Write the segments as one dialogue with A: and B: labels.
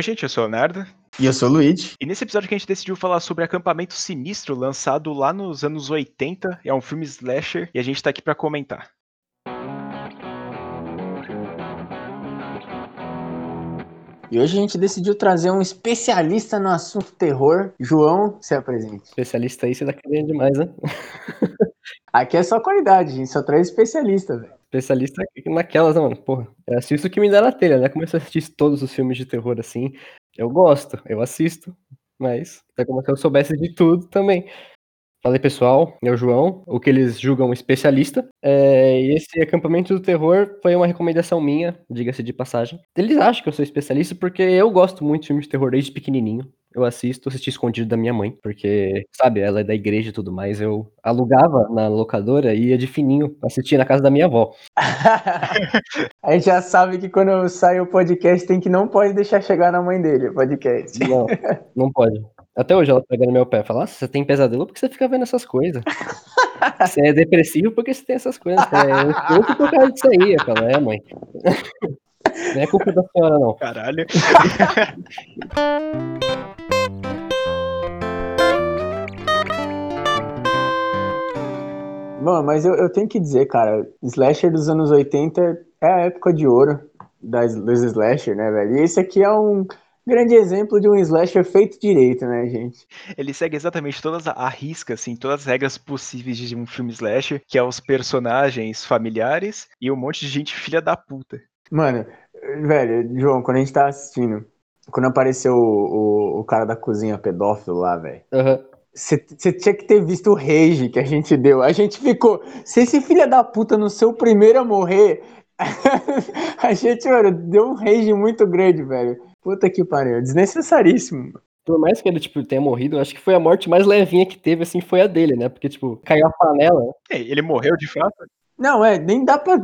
A: Oi, gente, eu sou o Leonardo.
B: E eu sou o Luigi.
A: E nesse episódio que a gente decidiu falar sobre Acampamento Sinistro, lançado lá nos anos 80. É um filme slasher e a gente tá aqui para comentar.
B: E hoje a gente decidiu trazer um especialista no assunto terror. João, se apresente.
C: Especialista aí, você tá querendo demais, né?
B: Aqui é só qualidade, a gente só traz especialista, velho.
C: Especialista naquelas, né, mano? Porra, eu assisto o que me dá na telha, né? Começo a assistir todos os filmes de terror assim. Eu gosto, eu assisto, mas é como se eu soubesse de tudo também. Fala aí, pessoal, é o João, o que eles julgam especialista. É, e esse acampamento do terror foi uma recomendação minha, diga-se de passagem. Eles acham que eu sou especialista porque eu gosto muito de filmes de terror desde pequenininho. Eu assisto, assisti escondido da minha mãe, porque, sabe, ela é da igreja e tudo mais. Eu alugava na locadora e ia de fininho assistir na casa da minha avó.
B: a gente já sabe que quando sai o podcast tem que não pode deixar chegar na mãe dele o podcast.
C: Não, não pode. Até hoje ela pega no meu pé e fala: você tem pesadelo porque você fica vendo essas coisas. Você é depressivo porque você tem essas coisas. É eu por causa disso aí. Eu falo: é, mãe. Não é culpa da senhora, não.
A: Caralho.
B: Bom, mas eu, eu tenho que dizer, cara, Slasher dos anos 80 é a época de ouro das, dos Slasher, né, velho? E esse aqui é um grande exemplo de um slasher feito direito, né, gente?
A: Ele segue exatamente todas a risca, assim, todas as regras possíveis de um filme slasher, que é os personagens familiares e um monte de gente filha da puta.
B: Mano, velho, João, quando a gente tá assistindo, quando apareceu o, o, o cara da cozinha pedófilo lá, velho.
C: Uhum.
B: Você tinha que ter visto o rage que a gente deu. A gente ficou. Se esse filho da puta no seu primeiro a morrer, a gente, mano, deu um rage muito grande, velho. Puta que pariu, desnecessaríssimo.
C: Por mais que ele, tipo, tenha morrido, acho que foi a morte mais levinha que teve, assim, foi a dele, né? Porque, tipo, caiu a panela.
A: É, ele morreu de fato?
B: Não, é, nem dá pra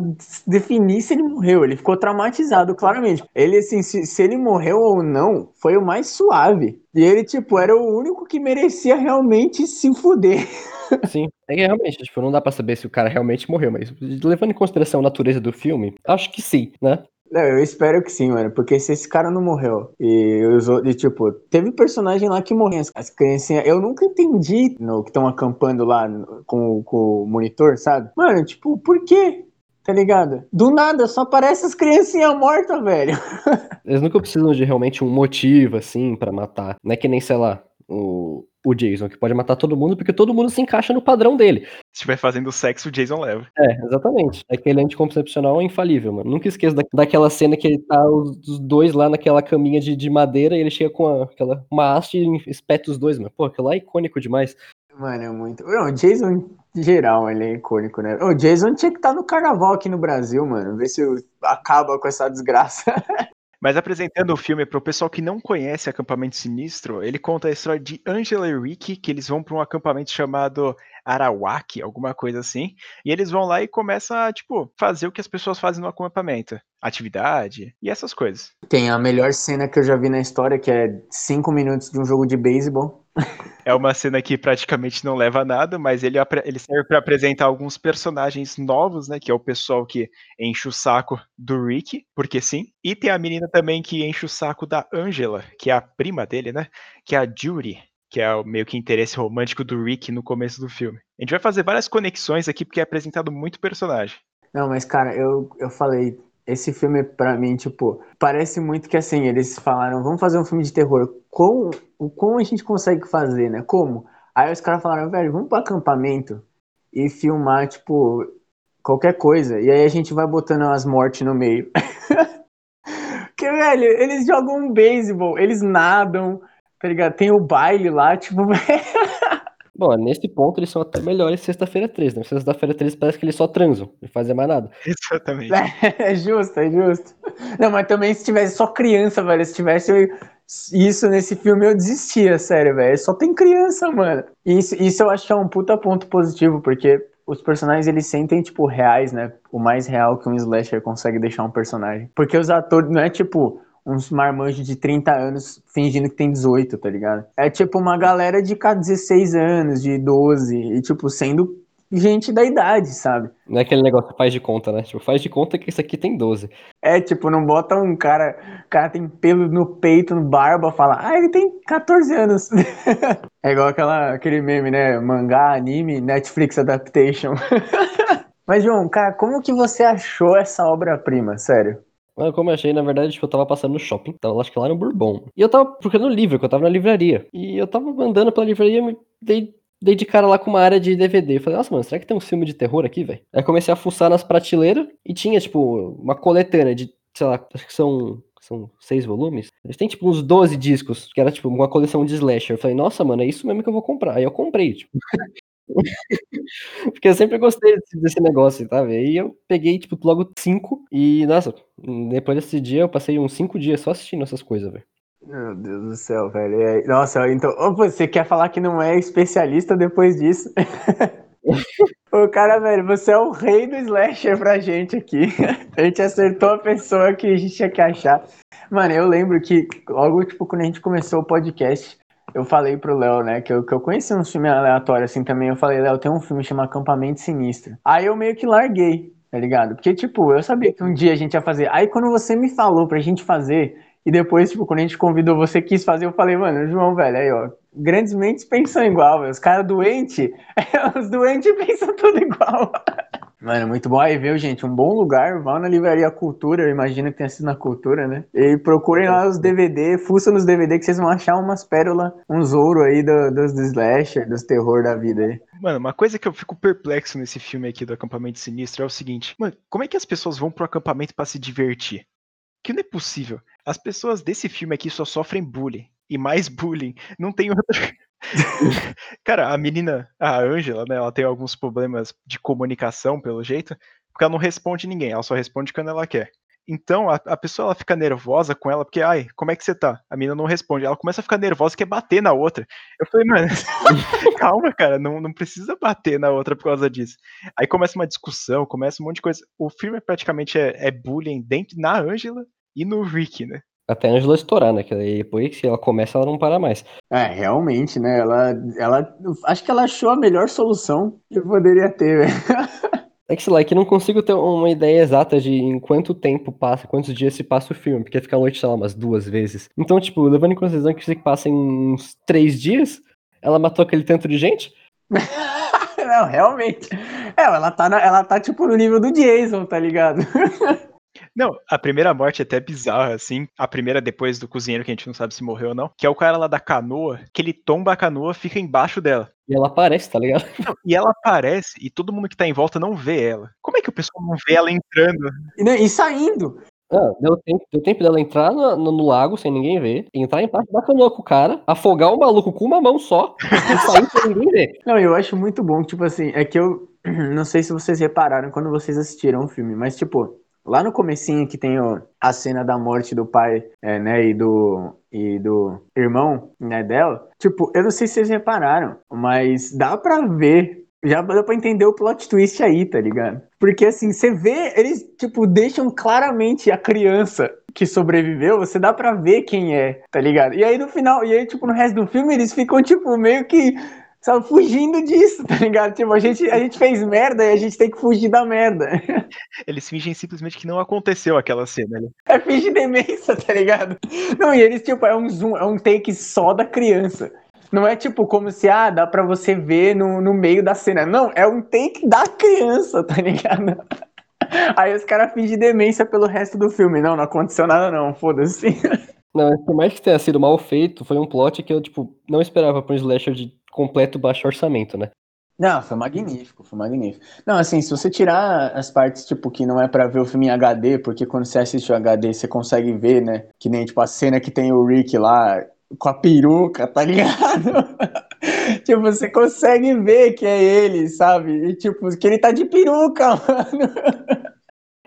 B: definir se ele morreu. Ele ficou traumatizado, claramente. Ele, assim, se, se, ele morreu ou não, foi o mais suave. E ele, tipo, era o único que merecia realmente se fuder.
C: Sim, é realmente, tipo, não dá pra saber se o cara realmente morreu, mas levando em consideração a natureza do filme, acho que sim, né?
B: Não, eu espero que sim, mano. Porque se esse cara não morreu e os outros, tipo, teve personagem lá que morreu. As criancinhas, eu nunca entendi no que estão acampando lá com, com o monitor, sabe? Mano, tipo, por quê? Tá ligado? Do nada, só aparece as criancinhas mortas, velho.
C: Eles nunca precisam de realmente um motivo, assim, para matar. Não é que nem, sei lá, o, o Jason, que pode matar todo mundo, porque todo mundo se encaixa no padrão dele.
A: Se estiver fazendo sexo, o Jason leva.
C: É, exatamente. Aquele anticoncepcional é infalível, mano. Nunca esqueço da, daquela cena que ele tá os dois lá naquela caminha de, de madeira e ele chega com a, aquela, uma haste e espeta os dois, mano. Pô, aquilo lá é icônico demais.
B: Mano, é muito. Não, o Jason, em geral, ele é icônico, né? O Jason tinha que estar tá no carnaval aqui no Brasil, mano. Ver se acaba com essa desgraça.
A: Mas apresentando o filme para o pessoal que não conhece Acampamento Sinistro, ele conta a história de Angela e Ricky, que eles vão para um acampamento chamado Arawak, alguma coisa assim, e eles vão lá e começam a, tipo, fazer o que as pessoas fazem no acampamento, atividade e essas coisas.
B: Tem a melhor cena que eu já vi na história, que é cinco minutos de um jogo de beisebol.
A: É uma cena que praticamente não leva a nada, mas ele, ele serve para apresentar alguns personagens novos, né? Que é o pessoal que enche o saco do Rick, porque sim. E tem a menina também que enche o saco da Angela, que é a prima dele, né? Que é a Judy, que é o meio que interesse romântico do Rick no começo do filme. A gente vai fazer várias conexões aqui, porque é apresentado muito personagem.
B: Não, mas cara, eu, eu falei, esse filme, para mim, tipo, parece muito que assim, eles falaram, vamos fazer um filme de terror. Como, como a gente consegue fazer, né? Como? Aí os caras falaram, velho, vamos pro acampamento e filmar, tipo, qualquer coisa. E aí a gente vai botando as mortes no meio. que, velho, eles jogam um beisebol, eles nadam, tá ligado? Tem o baile lá, tipo,
C: Bom, nesse ponto eles são até melhores sexta-feira 13, né? Sexta-feira 13 parece que eles só transam, não fazem mais nada.
A: Exatamente.
B: É, é justo, é justo. Não, mas também se tivesse só criança, velho, se tivesse isso nesse filme eu desistia, sério, velho. Só tem criança, mano. Isso, isso eu acho que é um puta ponto positivo, porque os personagens eles sentem, tipo, reais, né? O mais real que um slasher consegue deixar um personagem. Porque os atores não é tipo uns marmanjos de 30 anos fingindo que tem 18, tá ligado? É tipo uma galera de 16 anos, de 12, e tipo, sendo gente da idade, sabe?
C: Não é aquele negócio que faz de conta, né? Tipo, faz de conta que esse aqui tem 12.
B: É, tipo, não bota um cara, o cara tem pelo no peito, no barba, fala, ah, ele tem 14 anos. é igual aquela, aquele meme, né? Mangá, anime, Netflix adaptation. Mas, João, cara, como que você achou essa obra-prima, sério?
C: Como eu achei, na verdade, tipo, eu tava passando no shopping, tava acho que lá no Bourbon. E eu tava procurando livro, que eu tava na livraria. E eu tava andando pela livraria e me dei, dei de cara lá com uma área de DVD. Eu falei, nossa, mano, será que tem um filme de terror aqui, velho? Aí comecei a fuçar nas prateleiras e tinha, tipo, uma coletânea de, sei lá, acho que são são seis volumes. Eles têm, tipo, uns 12 discos, que era, tipo, uma coleção de slasher. Eu falei, nossa, mano, é isso mesmo que eu vou comprar. Aí eu comprei, tipo. Porque eu sempre gostei desse negócio, tá? Aí eu peguei, tipo, logo cinco e, nossa, depois desse dia eu passei uns cinco dias só assistindo essas coisas, velho.
B: Meu Deus do céu, velho. Nossa, então, você quer falar que não é especialista depois disso? Ô, cara, velho, você é o rei do slasher pra gente aqui. A gente acertou a pessoa que a gente tinha que achar. Mano, eu lembro que logo, tipo, quando a gente começou o podcast, eu falei pro Léo, né, que eu, que eu conheci um filme aleatório assim também. Eu falei, Léo, tem um filme chamado Acampamento Sinistro. Aí eu meio que larguei, tá ligado? Porque, tipo, eu sabia que um dia a gente ia fazer. Aí quando você me falou pra gente fazer, e depois, tipo, quando a gente convidou, você quis fazer, eu falei, mano, João, velho, aí, ó, grandes mentes pensam igual, velho. Os caras doentes, os doentes pensam tudo igual. Mano, muito bom. Aí, viu, gente? Um bom lugar. Vá na Livraria Cultura, eu imagino que tenha sido na Cultura, né? E procurem lá os DVD, fuça nos DVD que vocês vão achar umas pérolas, uns ouro aí do, dos do slasher, dos terror da vida aí.
A: Mano, uma coisa que eu fico perplexo nesse filme aqui do Acampamento Sinistro é o seguinte: mano, como é que as pessoas vão pro acampamento para se divertir? Que não é possível. As pessoas desse filme aqui só sofrem bullying. E mais bullying. Não tem outra. Cara, a menina, a Angela, né, ela tem alguns problemas de comunicação, pelo jeito, porque ela não responde ninguém, ela só responde quando ela quer. Então, a, a pessoa ela fica nervosa com ela, porque, ai, como é que você tá? A menina não responde. Ela começa a ficar nervosa e quer bater na outra. Eu falei, mano, calma, cara, não, não precisa bater na outra por causa disso. Aí começa uma discussão, começa um monte de coisa. O filme praticamente é, é bullying dentro na Angela e no Rick, né?
C: Até a Angela estourar, né? Que depois que ela começa, ela não para mais.
B: É, realmente, né? Ela, ela. Acho que ela achou a melhor solução que poderia ter, velho.
C: É que, sei lá, é que não consigo ter uma ideia exata de em quanto tempo passa, quantos dias se passa o filme, porque fica a noite, sei lá, umas duas vezes. Então, tipo, levando em consideração que você passa em uns três dias, ela matou aquele tanto de gente?
B: não, realmente. É, ela tá, na, ela tá, tipo, no nível do Jason, tá ligado?
A: Não, a primeira morte é até bizarra, assim. A primeira depois do cozinheiro, que a gente não sabe se morreu ou não. Que é o cara lá da canoa, que ele tomba a canoa, fica embaixo dela.
C: E ela aparece, tá ligado?
A: Não, e ela aparece e todo mundo que tá em volta não vê ela. Como é que o pessoal não vê ela entrando?
B: E, e saindo.
C: Ah, deu, tempo, deu tempo dela entrar no, no, no, lago sem ninguém ver, entrar embaixo da canoa com o cara, afogar o maluco com uma mão só e sair sem ninguém ver.
B: Não, eu acho muito bom, tipo assim, é que eu não sei se vocês repararam quando vocês assistiram o filme, mas tipo, Lá no comecinho que tem o, a cena da morte do pai, é, né, e do, e do irmão, né, dela. Tipo, eu não sei se vocês repararam, mas dá pra ver já dá pra entender o plot twist aí, tá ligado? Porque assim, você vê, eles, tipo, deixam claramente a criança que sobreviveu, você dá pra ver quem é, tá ligado? E aí no final, e aí, tipo, no resto do filme, eles ficam, tipo, meio que sabe, fugindo disso, tá ligado? Tipo, a gente, a gente fez merda e a gente tem que fugir da merda.
A: Eles fingem simplesmente que não aconteceu aquela cena ali.
B: É fingir demência, tá ligado? Não, e eles, tipo, é um zoom, é um take só da criança. Não é tipo como se, ah, dá pra você ver no, no meio da cena. Não, é um take da criança, tá ligado? Aí os caras fingem demência pelo resto do filme. Não, não aconteceu nada não, foda-se.
C: Não, por mais que tenha sido mal feito, foi um plot que eu, tipo, não esperava pra um slasher de completo baixo orçamento, né?
B: Não, foi magnífico, foi magnífico. Não, assim, se você tirar as partes, tipo, que não é para ver o filme em HD, porque quando você assiste o HD, você consegue ver, né? Que nem, tipo, a cena que tem o Rick lá com a peruca, tá ligado? tipo, você consegue ver que é ele, sabe? E, tipo, que ele tá de peruca, mano.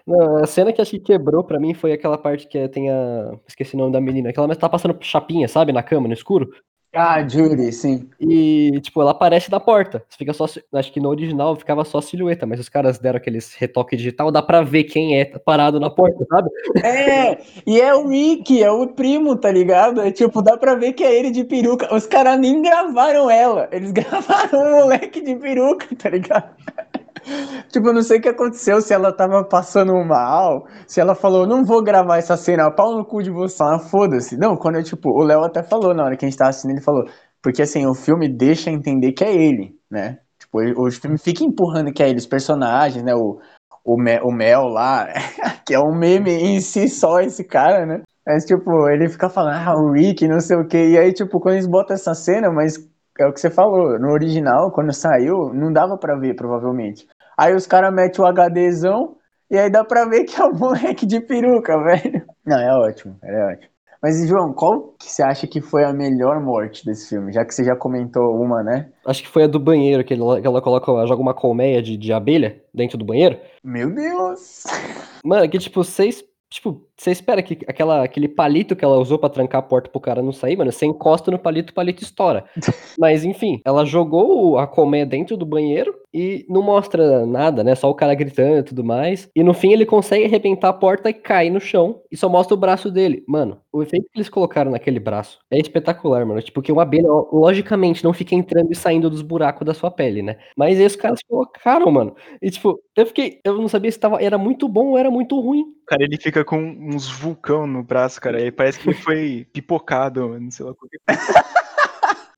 C: Não, a cena que acho que quebrou pra mim foi aquela parte que tem a. Esqueci o nome da menina. Que ela tá passando chapinha, sabe? Na cama, no escuro.
B: Ah, Judy, sim.
C: E, tipo, ela aparece na porta. Fica só. Acho que no original ficava só silhueta, mas os caras deram aqueles retoque digital, dá pra ver quem é parado na porta, sabe?
B: É, e é o Mickey, é o primo, tá ligado? É tipo, dá pra ver que é ele de peruca. Os caras nem gravaram ela, eles gravaram o moleque de peruca, tá ligado? Tipo, eu não sei o que aconteceu, se ela tava passando mal, se ela falou, não vou gravar essa cena, pau no cu de você. Ah, foda-se. Não, quando eu, tipo, o Léo até falou na hora que a gente tava assistindo, ele falou, porque assim, o filme deixa entender que é ele, né? Tipo, o filme fica empurrando que é ele, os personagens, né? O, o, Mel, o Mel lá, que é um meme em si só esse cara, né? Mas, tipo, ele fica falando, ah, o Rick, não sei o quê. E aí, tipo, quando eles botam essa cena, mas é o que você falou, no original, quando saiu, não dava para ver, provavelmente. Aí os caras metem o HDzão e aí dá pra ver que é o moleque de peruca, velho. Não, é ótimo, é ótimo. Mas, João, qual que você acha que foi a melhor morte desse filme? Já que você já comentou uma, né?
C: Acho que foi a do banheiro, que ela, que ela coloca, ela joga uma colmeia de, de abelha dentro do banheiro.
B: Meu Deus!
C: Mano, que tipo, vocês Tipo, você espera que aquela, aquele palito que ela usou para trancar a porta pro cara não sair, mano, você encosta no palito, o palito estoura. Mas enfim, ela jogou a colmeia dentro do banheiro e não mostra nada, né? Só o cara gritando e tudo mais. E no fim ele consegue arrebentar a porta e cair no chão e só mostra o braço dele. Mano, o efeito que eles colocaram naquele braço é espetacular, mano. Tipo, que uma abelha, logicamente, não fica entrando e saindo dos buracos da sua pele, né? Mas aí os caras colocaram, mano. E tipo, eu fiquei, eu não sabia se tava, era muito bom ou era muito ruim.
A: Cara, ele fica com uns vulcão no braço, cara. E parece que ele foi pipocado, não sei lá.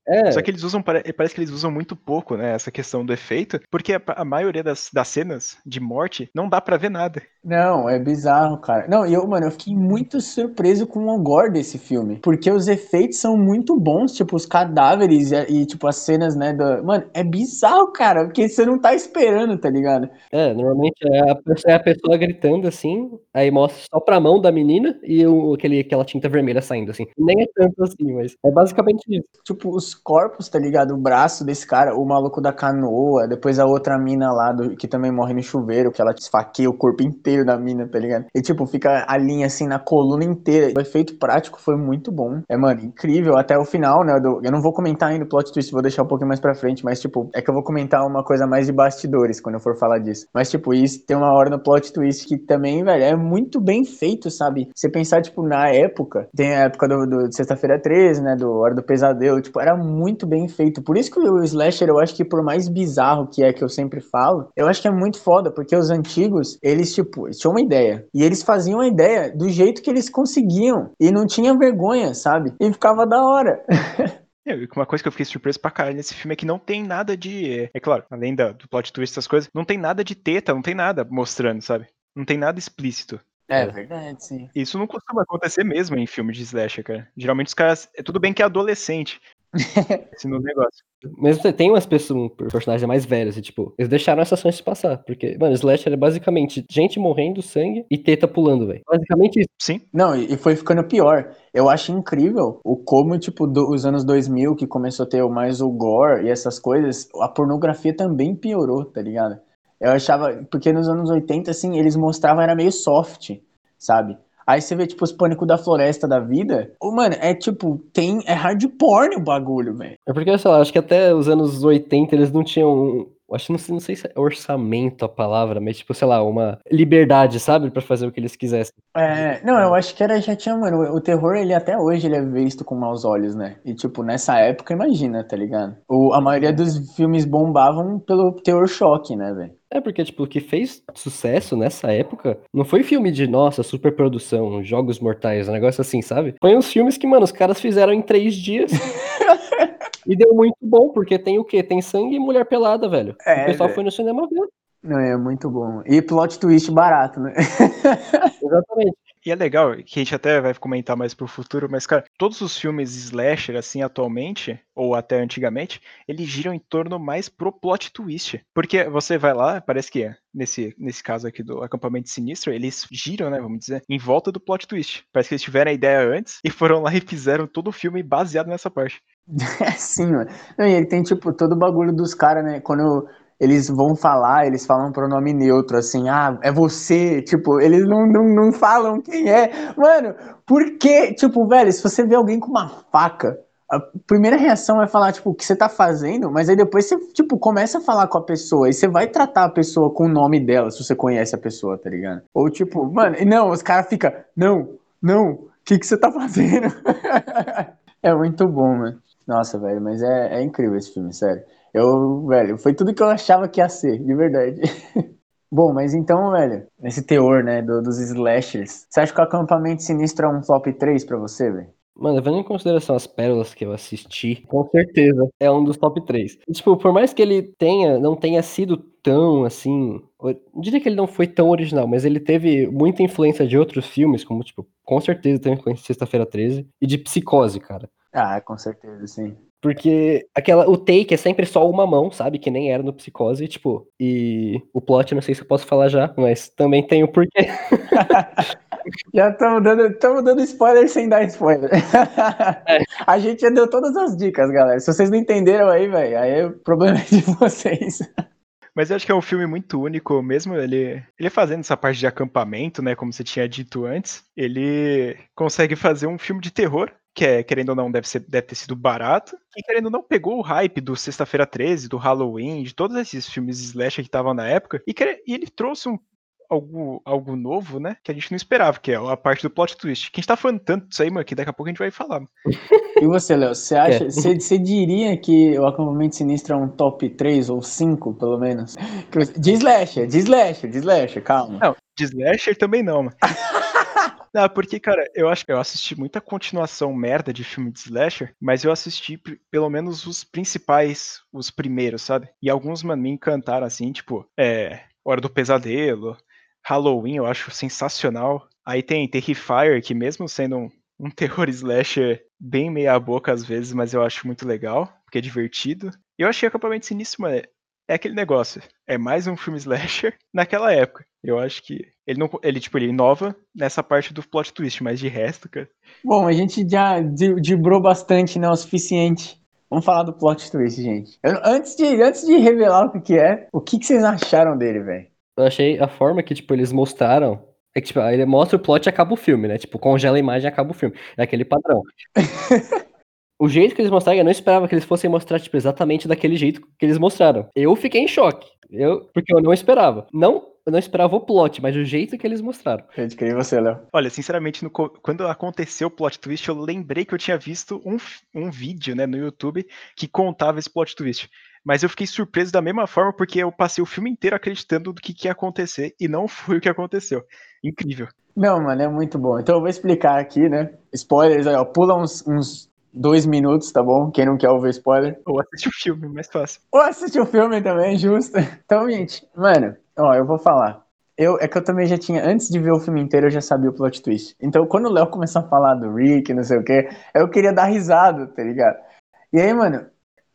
A: É. Só que eles usam, parece que eles usam muito pouco, né, essa questão do efeito, porque a, a maioria das, das cenas de morte não dá para ver nada.
B: Não, é bizarro, cara. Não, e eu, mano, eu fiquei muito surpreso com o gore desse filme, porque os efeitos são muito bons, tipo, os cadáveres e, e tipo, as cenas, né, do... Mano, é bizarro, cara, porque você não tá esperando, tá ligado?
C: É, normalmente é a, é a pessoa gritando, assim, aí mostra só pra mão da menina e o, aquele, aquela tinta vermelha saindo, assim. Nem é tanto assim, mas é basicamente isso.
B: Tipo, os corpos, tá ligado? O braço desse cara, o maluco da canoa, depois a outra mina lá do, que também morre no chuveiro, que ela esfaqueia o corpo inteiro da mina, tá ligado? E tipo, fica a linha assim na coluna inteira. O efeito prático foi muito bom. É, mano, incrível até o final, né? Eu não vou comentar ainda o plot twist, vou deixar um pouquinho mais pra frente, mas tipo, é que eu vou comentar uma coisa mais de bastidores quando eu for falar disso. Mas tipo, isso tem uma hora no plot twist que também, velho, é muito bem feito, sabe? Você pensar, tipo, na época, tem a época do, do Sexta-feira 13, né? Do Hora do Pesadelo, tipo, era muito bem feito. Por isso que o slasher, eu acho que por mais bizarro que é que eu sempre falo, eu acho que é muito foda, porque os antigos, eles, tipo, tinham uma ideia. E eles faziam a ideia do jeito que eles conseguiam. E não tinha vergonha, sabe? E ficava da hora.
A: É, uma coisa que eu fiquei surpreso pra caralho nesse filme é que não tem nada de. É claro, além da, do plot twist, essas coisas, não tem nada de teta, não tem nada mostrando, sabe? Não tem nada explícito.
B: É verdade, sim.
A: Isso não costuma acontecer mesmo em filme de slasher, cara. Geralmente os caras. É tudo bem que é adolescente, esse no negócio.
C: Mesmo tem umas pessoas, personagens mais velhos, e tipo, eles deixaram essa chance passar. Porque, mano, Slasher é basicamente gente morrendo, sangue e teta pulando, velho. Basicamente isso.
A: Sim.
B: Não, e foi ficando pior. Eu acho incrível o como, tipo, dos anos 2000, que começou a ter mais o gore e essas coisas, a pornografia também piorou, tá ligado? Eu achava, porque nos anos 80, assim, eles mostravam, era meio soft, sabe? Aí você vê, tipo, os pânicos da floresta da vida. Oh, mano, é tipo, tem. É hard porn o bagulho, velho.
C: É porque, sei lá, acho que até os anos 80 eles não tinham. Acho que não, não sei se é orçamento a palavra, mas tipo, sei lá, uma liberdade, sabe? para fazer o que eles quisessem.
B: É, não, eu acho que era, já tinha, mano, o terror, ele até hoje ele é visto com maus olhos, né? E tipo, nessa época, imagina, tá ligado? O, a maioria dos filmes bombavam pelo terror choque, né, velho?
C: É porque, tipo, o que fez sucesso nessa época não foi filme de, nossa, superprodução, jogos mortais, um negócio assim, sabe? Foi uns filmes que, mano, os caras fizeram em três dias. e deu muito bom, porque tem o quê? Tem sangue e mulher pelada, velho. É, o pessoal foi no cinema ver.
B: Não, é muito bom. E plot twist barato, né?
C: Exatamente.
A: E é legal, que a gente até vai comentar mais pro futuro, mas, cara, todos os filmes slasher, assim, atualmente, ou até antigamente, eles giram em torno mais pro plot twist. Porque você vai lá, parece que é, nesse, nesse caso aqui do acampamento sinistro, eles giram, né, vamos dizer, em volta do plot twist. Parece que eles tiveram a ideia antes e foram lá e fizeram todo o filme baseado nessa parte.
B: É sim, mano. E ele tem, tipo, todo o bagulho dos caras, né? Quando eles vão falar, eles falam pronome neutro, assim, ah, é você, tipo, eles não, não, não falam quem é. Mano, por quê? Tipo, velho, se você vê alguém com uma faca, a primeira reação é falar, tipo, o que você tá fazendo, mas aí depois você, tipo, começa a falar com a pessoa e você vai tratar a pessoa com o nome dela, se você conhece a pessoa, tá ligado? Ou tipo, mano, e não, os caras ficam, não, não, o que, que você tá fazendo? é muito bom, mano. Nossa, velho, mas é, é incrível esse filme, sério. Eu, velho, foi tudo que eu achava que ia ser, de verdade. Bom, mas então, velho, esse teor, né, do, dos slashers, você acha que o acampamento sinistro é um top 3 pra você, velho?
C: Mano, levando em consideração as pérolas que eu assisti, com certeza é um dos top 3. E, tipo, por mais que ele tenha, não tenha sido tão assim. Eu diria que ele não foi tão original, mas ele teve muita influência de outros filmes, como, tipo, com certeza tem influência de Sexta-feira 13 e de Psicose, cara.
B: Ah, com certeza, sim.
C: Porque aquela, o take é sempre só uma mão, sabe? Que nem era no Psicose, tipo, e o plot, não sei se eu posso falar já, mas também tem o porquê.
B: já estamos dando, dando spoiler sem dar spoiler. É. A gente já deu todas as dicas, galera. Se vocês não entenderam aí, velho, aí o problema é de vocês.
A: Mas eu acho que é um filme muito único, mesmo ele, ele fazendo essa parte de acampamento, né, como você tinha dito antes, ele consegue fazer um filme de terror que é, querendo ou não, deve, ser, deve ter sido barato, e querendo ou não, pegou o hype do Sexta-feira 13, do Halloween, de todos esses filmes slasher que estavam na época, e, que, e ele trouxe um, algo, algo novo, né, que a gente não esperava, que é a parte do plot twist. Quem está falando tanto disso aí, mano, que daqui a pouco a gente vai falar.
B: E você, Léo, você acha, você, você diria que o Acampamento Sinistro é um top 3 ou 5, pelo menos? De slasher, de slasher, de slasher, calma.
A: Não, de slasher também não, mano. Não, porque, cara, eu acho que eu assisti muita continuação merda de filme de slasher, mas eu assisti pelo menos os principais, os primeiros, sabe? E alguns, mano, me encantaram, assim, tipo, é. Hora do Pesadelo, Halloween, eu acho sensacional. Aí tem Terrifier, que mesmo sendo um, um terror slasher bem meia boca às vezes, mas eu acho muito legal, porque é divertido. Eu achei Acampamento Sinistro, mano, é aquele negócio. É mais um filme slasher naquela época. Eu acho que ele não, ele tipo, ele inova nessa parte do plot twist, mas de resto, cara.
B: Bom, a gente já dibrou bastante, né, o suficiente. Vamos falar do plot twist, gente. Eu, antes, de, antes de revelar o que, que é, o que, que vocês acharam dele, velho?
C: Eu achei a forma que, tipo, eles mostraram. É que, tipo, ele mostra o plot e acaba o filme, né? Tipo, congela a imagem e acaba o filme. É aquele padrão. o jeito que eles mostraram, eu não esperava que eles fossem mostrar, tipo, exatamente daquele jeito que eles mostraram. Eu fiquei em choque. Eu, porque eu não esperava. Não eu não esperava o plot, mas o jeito que eles mostraram.
B: Eu queria você, Léo.
A: Olha, sinceramente, no, quando aconteceu o plot twist, eu lembrei que eu tinha visto um, um vídeo né, no YouTube que contava esse plot twist. Mas eu fiquei surpreso da mesma forma porque eu passei o filme inteiro acreditando do que, que ia acontecer e não foi o que aconteceu. Incrível.
B: Não, mano, é muito bom. Então eu vou explicar aqui, né? Spoilers, ó, pula uns, uns dois minutos, tá bom? Quem não quer ouvir spoiler.
A: Ou assistir o filme, mais fácil.
B: Ou assistir o filme também, justo. Então, gente, mano, ó, eu vou falar. Eu, é que eu também já tinha, antes de ver o filme inteiro, eu já sabia o plot twist. Então, quando o Léo começou a falar do Rick, não sei o quê, eu queria dar risada, tá ligado? E aí, mano,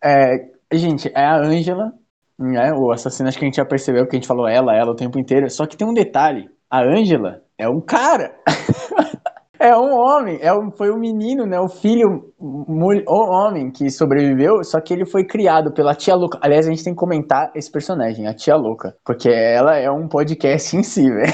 B: é, gente, é a Angela, né? O assassino, acho que a gente já percebeu que a gente falou ela, ela o tempo inteiro. Só que tem um detalhe: a Angela é um cara. É um homem, é um, foi um menino, né? O filho, o homem que sobreviveu, só que ele foi criado pela tia louca. Aliás, a gente tem que comentar esse personagem, a tia louca, porque ela é um podcast em si, velho.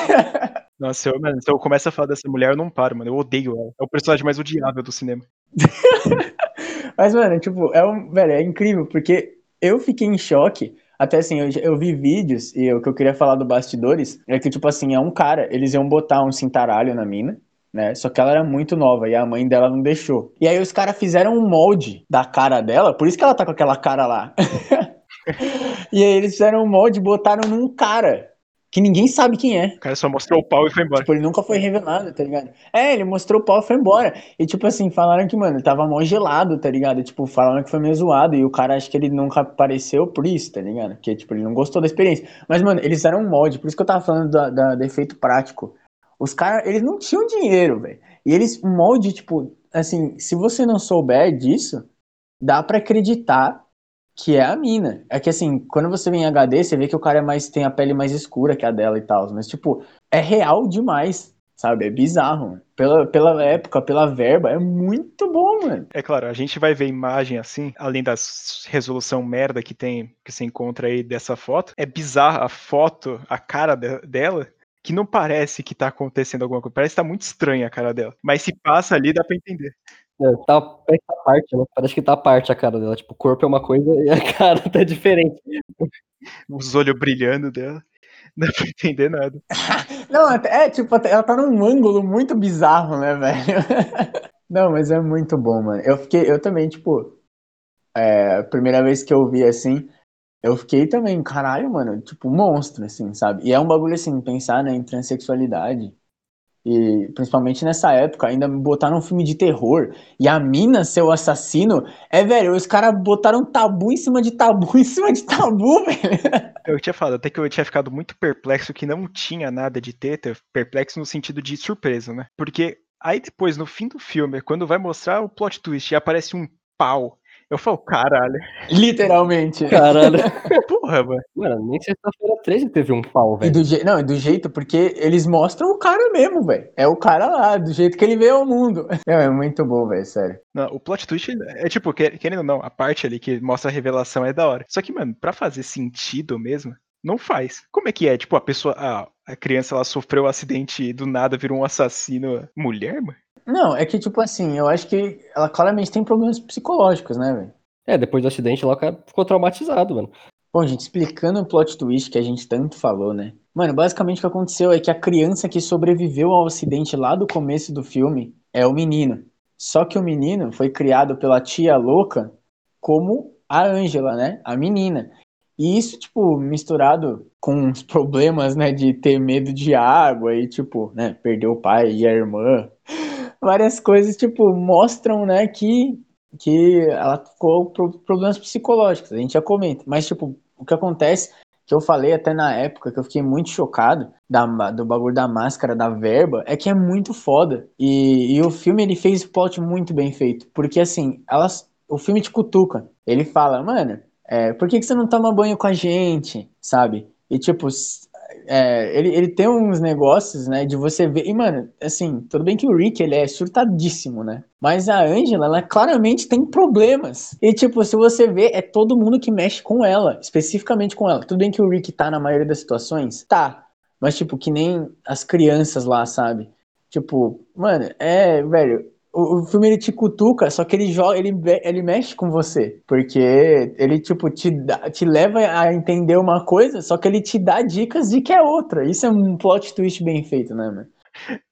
A: Nossa, eu, mano, se eu começo a falar dessa mulher, eu não paro, mano. Eu odeio ela. É o personagem mais odiável do cinema.
B: Mas, mano, tipo, é um. Velho, é incrível, porque eu fiquei em choque. Até assim, eu, eu vi vídeos, e o que eu queria falar do bastidores é que, tipo assim, é um cara, eles iam botar um cintaralho na mina né? Só que ela era muito nova e a mãe dela não deixou. E aí os caras fizeram um molde da cara dela, por isso que ela tá com aquela cara lá. e aí eles fizeram um molde e botaram num cara que ninguém sabe quem é.
A: O cara só mostrou o pau e foi embora.
B: Tipo, ele nunca foi revelado, tá ligado? É, ele mostrou o pau e foi embora. E tipo assim, falaram que, mano, tava mó gelado, tá ligado? Tipo, falaram que foi meio zoado. E o cara acho que ele nunca apareceu por isso, tá ligado? Porque, tipo, ele não gostou da experiência. Mas, mano, eles fizeram um molde, por isso que eu tava falando da, da, do efeito prático. Os caras, eles não tinham dinheiro, velho. E eles, um molde, tipo, assim, se você não souber disso, dá para acreditar que é a mina. É que assim, quando você vê em HD, você vê que o cara é mais, tem a pele mais escura que a dela e tal. Mas, tipo, é real demais, sabe? É bizarro, mano. Pela, pela época, pela verba, é muito bom, mano.
A: É claro, a gente vai ver imagem assim, além da resolução merda que tem, que se encontra aí dessa foto. É bizarra a foto, a cara de, dela que não parece que tá acontecendo alguma coisa. Parece que tá muito estranha a cara dela. Mas se passa ali, dá pra entender.
C: É, tá, parece que tá parte, né? Parece que tá parte a cara dela. Tipo, o corpo é uma coisa e a cara tá diferente.
A: Os olhos brilhando dela. Não dá pra entender nada.
B: Não, é tipo, ela tá num ângulo muito bizarro, né, velho? Não, mas é muito bom, mano. Eu fiquei, eu também, tipo, é, a primeira vez que eu vi assim, eu fiquei também, caralho, mano, tipo, monstro, assim, sabe? E é um bagulho assim, pensar, né, em transexualidade. E principalmente nessa época, ainda botaram um filme de terror e a mina ser o assassino. É, velho, os caras botaram tabu em cima de tabu em cima de tabu, velho.
A: Eu tinha falado, até que eu tinha ficado muito perplexo que não tinha nada de teta, perplexo no sentido de surpresa, né? Porque aí depois, no fim do filme, quando vai mostrar o plot twist e aparece um pau eu falo, caralho.
B: Literalmente.
C: Caralho.
A: Porra, mano.
C: Mano, nem sexta-feira 13 teve um pau,
B: E
C: velho.
B: do je... Não, do jeito, porque eles mostram o cara mesmo, velho. É o cara lá, do jeito que ele veio ao mundo. Não, é muito bom, velho, sério.
A: Não, o plot twist é tipo, que- querendo ou não, a parte ali que mostra a revelação é da hora. Só que, mano, pra fazer sentido mesmo, não faz. Como é que é? Tipo, a pessoa, a, a criança, ela sofreu um acidente e do nada virou um assassino mulher, mano?
B: Não, é que, tipo assim, eu acho que ela claramente tem problemas psicológicos, né, velho?
C: É, depois do acidente lá o cara ficou traumatizado, mano.
B: Bom, gente, explicando o plot twist que a gente tanto falou, né? Mano, basicamente o que aconteceu é que a criança que sobreviveu ao acidente lá do começo do filme é o menino. Só que o menino foi criado pela tia louca como a Ângela, né? A menina. E isso, tipo, misturado com os problemas, né, de ter medo de água e, tipo, né, perder o pai e a irmã. Várias coisas, tipo, mostram, né, que, que ela ficou com problemas psicológicos. A gente já comenta. Mas, tipo, o que acontece, que eu falei até na época, que eu fiquei muito chocado da, do bagulho da máscara, da verba, é que é muito foda. E, e o filme, ele fez o plot muito bem feito. Porque, assim, elas, o filme te cutuca. Ele fala, mano, é, por que, que você não toma banho com a gente, sabe? E, tipo, é, ele, ele tem uns negócios, né, de você ver. E, mano, assim, tudo bem que o Rick, ele é surtadíssimo, né? Mas a Angela, ela claramente tem problemas. E, tipo, se você vê, é todo mundo que mexe com ela, especificamente com ela. Tudo bem que o Rick tá na maioria das situações? Tá. Mas, tipo, que nem as crianças lá, sabe? Tipo, mano, é, velho. O, o filme ele te cutuca, só que ele joga, ele, ele mexe com você. Porque ele, tipo, te, te leva a entender uma coisa, só que ele te dá dicas de que é outra. Isso é um plot twist bem feito, né, mano?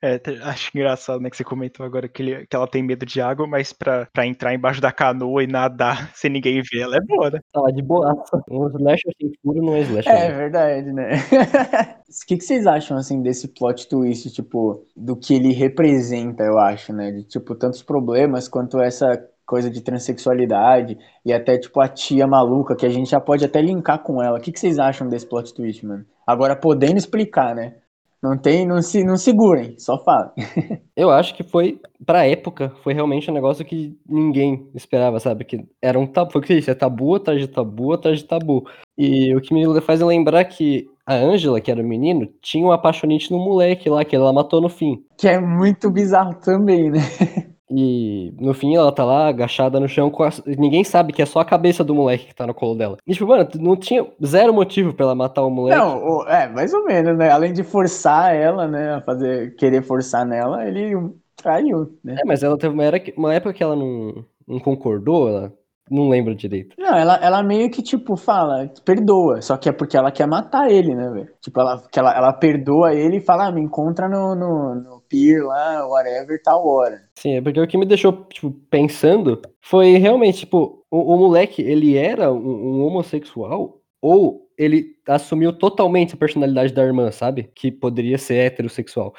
A: É, acho engraçado, né, que você comentou agora que, ele- que ela tem medo de água, mas pra, pra entrar embaixo da canoa e nadar sem ninguém ver, ela é boa, né?
C: Tá de boaça. Um slasher sem furo não é slasher.
B: É
C: né?
B: verdade, né? O que, que vocês acham, assim, desse plot twist, tipo, do que ele representa, eu acho, né? De, tipo, tantos problemas quanto essa coisa de transexualidade e até, tipo, a tia maluca, que a gente já pode até linkar com ela. O que, que vocês acham desse plot twist, mano? Agora, podendo explicar, né? Não tem, não se, não segurem, só falem.
C: Eu acho que foi, pra época, foi realmente um negócio que ninguém esperava, sabe? Que era um tabu, foi o que você disse, é tabu atrás de tabu atrás de tabu. E o que me faz lembrar que a Angela, que era o menino, tinha um apaixonite no moleque lá, que ela matou no fim.
B: Que é muito bizarro também, né?
C: E no fim ela tá lá agachada no chão, com a- ninguém sabe que é só a cabeça do moleque que tá no colo dela. E tipo, mano, não tinha zero motivo pra ela matar o moleque.
B: Não, é, mais ou menos, né? Além de forçar ela, né, a fazer, querer forçar nela, ele traiu, né?
C: É, mas ela teve uma, era uma época que ela não, não concordou, ela não lembra direito.
B: Não, ela, ela meio que, tipo, fala, perdoa, só que é porque ela quer matar ele, né, velho? Tipo, ela, que ela, ela perdoa ele e fala, ah, me encontra no, no, no pier lá, whatever, tal hora.
C: Sim, é porque o que me deixou, tipo, pensando foi realmente, tipo, o, o moleque, ele era um, um homossexual ou ele assumiu totalmente a personalidade da irmã, sabe? Que poderia ser heterossexual.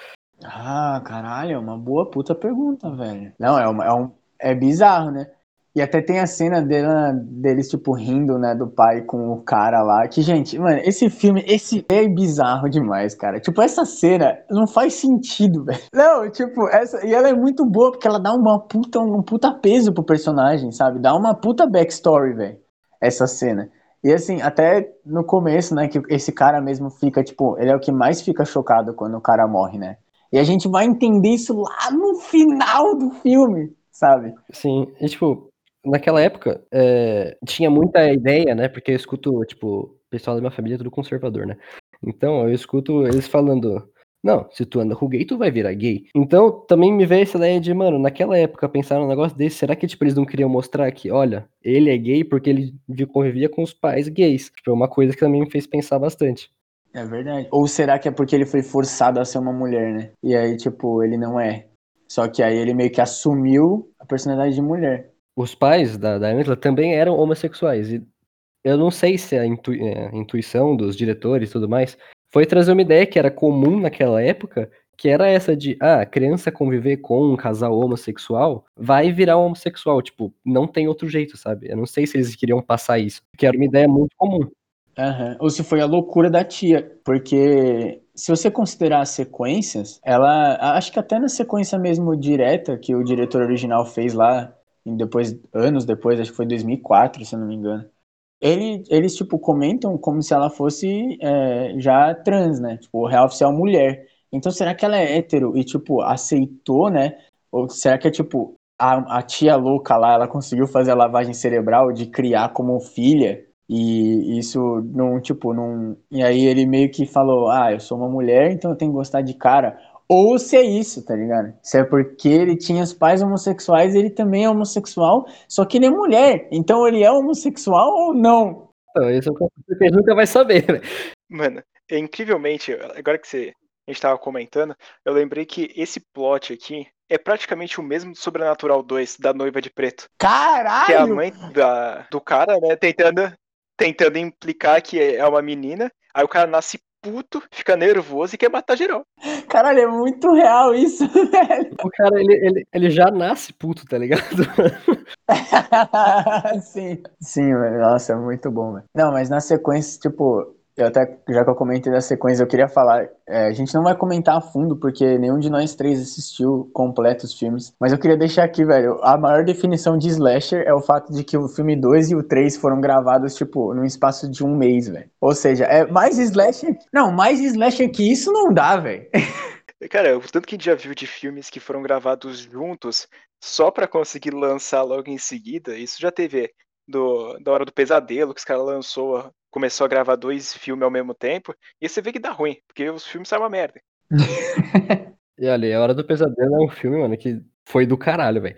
B: Ah, caralho, é uma boa puta pergunta, velho. Não, é, uma, é, um, é bizarro, né? E até tem a cena dela, deles, tipo, rindo, né, do pai com o cara lá. Que, gente, mano, esse filme, esse é bizarro demais, cara. Tipo, essa cena não faz sentido, velho. Não, tipo, essa. E ela é muito boa porque ela dá uma puta, um puta peso pro personagem, sabe? Dá uma puta backstory, velho. Essa cena. E assim, até no começo, né, que esse cara mesmo fica, tipo, ele é o que mais fica chocado quando o cara morre, né? E a gente vai entender isso lá no final do filme, sabe?
C: Sim, e tipo, naquela época, é, tinha muita ideia, né? Porque eu escuto, tipo, pessoal da minha família é tudo conservador, né? Então, eu escuto eles falando, Não, se tu anda com gay, tu vai virar gay. Então, também me veio essa ideia de, mano, naquela época, pensar num negócio desse, será que, tipo, eles não queriam mostrar que, olha, ele é gay porque ele convivia com os pais gays? Tipo, é uma coisa que também me fez pensar bastante.
B: É verdade. Ou será que é porque ele foi forçado a ser uma mulher, né? E aí, tipo, ele não é. Só que aí ele meio que assumiu a personalidade de mulher.
C: Os pais da, da Angela também eram homossexuais. E eu não sei se a, intu, é, a intuição dos diretores e tudo mais foi trazer uma ideia que era comum naquela época, que era essa de, ah, criança conviver com um casal homossexual vai virar um homossexual, tipo, não tem outro jeito, sabe? Eu não sei se eles queriam passar isso, porque era uma ideia muito comum.
B: Uhum. Ou se foi a loucura da tia, porque se você considerar as sequências, ela, acho que até na sequência mesmo direta que o diretor original fez lá, depois, anos depois, acho que foi 2004, se eu não me engano, ele, eles, tipo, comentam como se ela fosse é, já trans, né? Tipo, real oficial mulher. Então, será que ela é hétero e, tipo, aceitou, né? Ou será que é, tipo, a, a tia louca lá, ela conseguiu fazer a lavagem cerebral de criar como filha? E isso não, tipo, não. E aí ele meio que falou: Ah, eu sou uma mulher, então eu tenho que gostar de cara. Ou se é isso, tá ligado? Se é porque ele tinha os pais homossexuais, ele também é homossexual, só que ele é mulher. Então ele é homossexual ou não?
C: Não, isso é o que a gente nunca vai saber, né?
A: Mano, é, incrivelmente, agora que você, a gente tava comentando, eu lembrei que esse plot aqui é praticamente o mesmo do Sobrenatural 2, da Noiva de Preto.
B: Caralho!
A: Que é a mãe da, do cara, né, tentando, tentando implicar que é uma menina, aí o cara nasce puto, fica nervoso e quer matar geral.
B: Caralho, é muito real isso, velho.
C: O cara, ele, ele, ele já nasce puto, tá ligado?
B: sim, sim, velho. Nossa, é muito bom, velho. Não, mas na sequência, tipo, eu até, já que eu comentei da sequência, eu queria falar. É, a gente não vai comentar a fundo, porque nenhum de nós três assistiu completo os filmes. Mas eu queria deixar aqui, velho. A maior definição de slasher é o fato de que o filme 2 e o 3 foram gravados, tipo, num espaço de um mês, velho. Ou seja, é mais slasher. Não, mais slasher que isso não dá, velho.
A: Cara, o tanto que a gente já viu de filmes que foram gravados juntos só para conseguir lançar logo em seguida, isso já teve do, da Hora do Pesadelo, que os caras lançou começou a gravar dois filmes ao mesmo tempo, e você vê que dá ruim, porque os filmes saem uma merda.
C: e ali, A Hora do Pesadelo é um filme, mano, que foi do caralho, velho.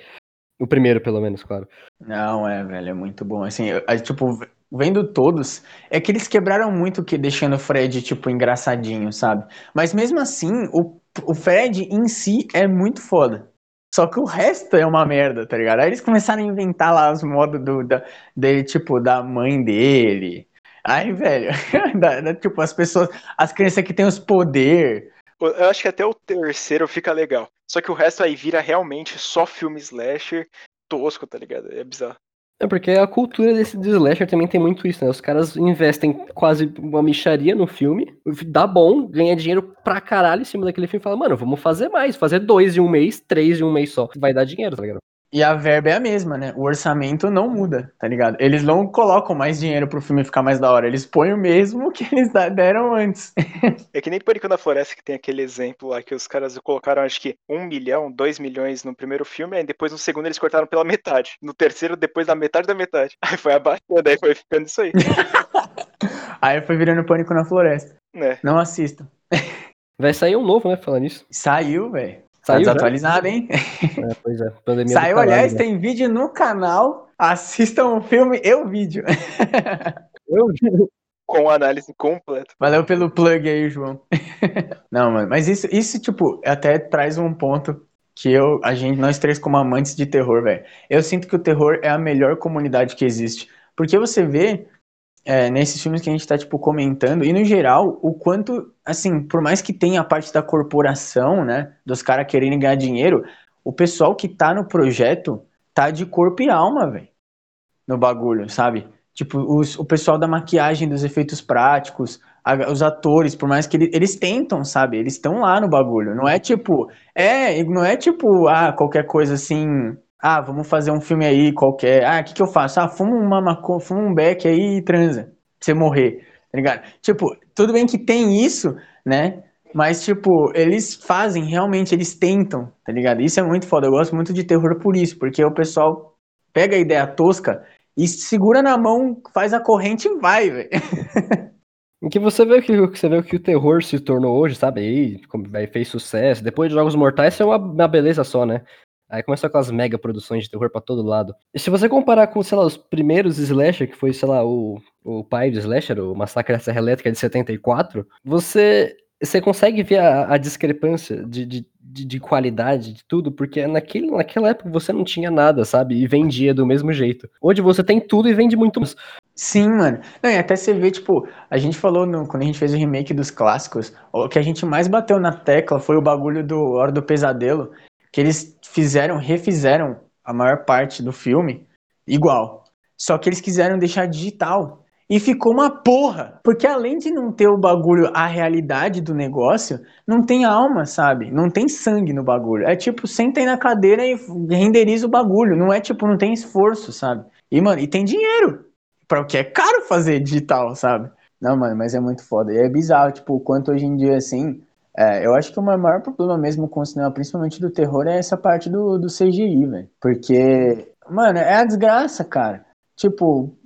C: O primeiro, pelo menos, claro.
B: Não, é, velho, é muito bom. Assim, eu, tipo, vendo todos, é que eles quebraram muito que deixando o Fred, tipo, engraçadinho, sabe? Mas mesmo assim, o, o Fred em si é muito foda. Só que o resto é uma merda, tá ligado? Aí eles começaram a inventar lá os modos do, da, dele, tipo, da mãe dele, Aí, velho, da, da, tipo, as pessoas, as crianças que têm os poder.
A: Eu acho que até o terceiro fica legal. Só que o resto aí vira realmente só filme slasher tosco, tá ligado? É bizarro.
C: É porque a cultura desse de slasher também tem muito isso, né? Os caras investem quase uma micharia no filme, dá bom, ganha dinheiro pra caralho em cima daquele filme e fala, mano, vamos fazer mais, fazer dois em um mês, três em um mês só. Vai dar dinheiro, tá ligado?
B: E a verba é a mesma, né? O orçamento não muda, tá ligado? Eles não colocam mais dinheiro pro filme ficar mais da hora. Eles põem o mesmo que eles deram antes.
A: é que nem Pânico na Floresta que tem aquele exemplo lá que os caras colocaram, acho que um milhão, dois milhões no primeiro filme, aí depois no segundo eles cortaram pela metade. No terceiro, depois da metade da metade. Aí foi abaixando, aí foi ficando isso aí.
B: aí foi virando Pânico na Floresta. É. Não assistam.
C: Vai sair um novo, né? Falando nisso.
B: Saiu, velho. Tá desatualizado, hein?
C: É, pois é. Pandemia
B: Saiu, aliás, né? tem vídeo no canal. Assistam o filme e o vídeo.
C: Eu vi.
A: Com análise completa.
B: Valeu pelo plug aí, João. Não, mano, mas isso, isso, tipo, até traz um ponto que eu, a gente, nós três como amantes de terror, velho. Eu sinto que o terror é a melhor comunidade que existe. Porque você vê é, nesses filmes que a gente tá, tipo, comentando, e no geral, o quanto, assim, por mais que tenha a parte da corporação, né, dos caras querendo ganhar dinheiro, o pessoal que tá no projeto tá de corpo e alma, velho, no bagulho, sabe? Tipo, os, o pessoal da maquiagem, dos efeitos práticos, a, os atores, por mais que ele, eles tentam, sabe? Eles estão lá no bagulho. Não é tipo, é, não é tipo, ah, qualquer coisa assim, ah, vamos fazer um filme aí qualquer. Ah, o que, que eu faço? Ah, fuma uma maconha, fuma um beck aí e transa. Pra você morrer, tá ligado? Tipo, tudo bem que tem isso, né? Mas, tipo, eles fazem, realmente, eles tentam, tá ligado? Isso é muito foda. Eu gosto muito de terror por isso, porque o pessoal pega a ideia tosca e segura na mão, faz a corrente e vai, velho.
C: Que você vê que você vê o que o terror se tornou hoje, sabe? Vai fez sucesso. Depois de Jogos Mortais, é uma, uma beleza só, né? Aí começou com as mega produções de terror pra todo lado. E se você comparar com, sei lá, os primeiros slasher, que foi, sei lá, o, o pai do slasher, o Massacre da Serra Elétrica de 74, você você consegue ver a, a discrepância de, de, de, de, qualidade de tudo, porque naquele, naquela época você não tinha nada, sabe? E vendia do mesmo jeito. Hoje você tem tudo e vende muito mais.
B: Sim, mano. Não, e até você vê, tipo, a gente falou no, quando a gente fez o remake dos clássicos, o que a gente mais bateu na tecla foi o bagulho do Hora do Pesadelo, que eles fizeram, refizeram a maior parte do filme igual. Só que eles quiseram deixar digital. E ficou uma porra. Porque além de não ter o bagulho, a realidade do negócio, não tem alma, sabe? Não tem sangue no bagulho. É tipo, senta aí na cadeira e renderiza o bagulho. Não é tipo, não tem esforço, sabe? E, mano, e tem dinheiro para o que é caro fazer digital, sabe? Não, mano, mas é muito foda. E é bizarro, tipo, o quanto hoje em dia, assim, é, eu acho que o maior problema mesmo com o cinema, principalmente do terror, é essa parte do, do CGI, velho. Porque, mano, é a desgraça, cara. Tipo,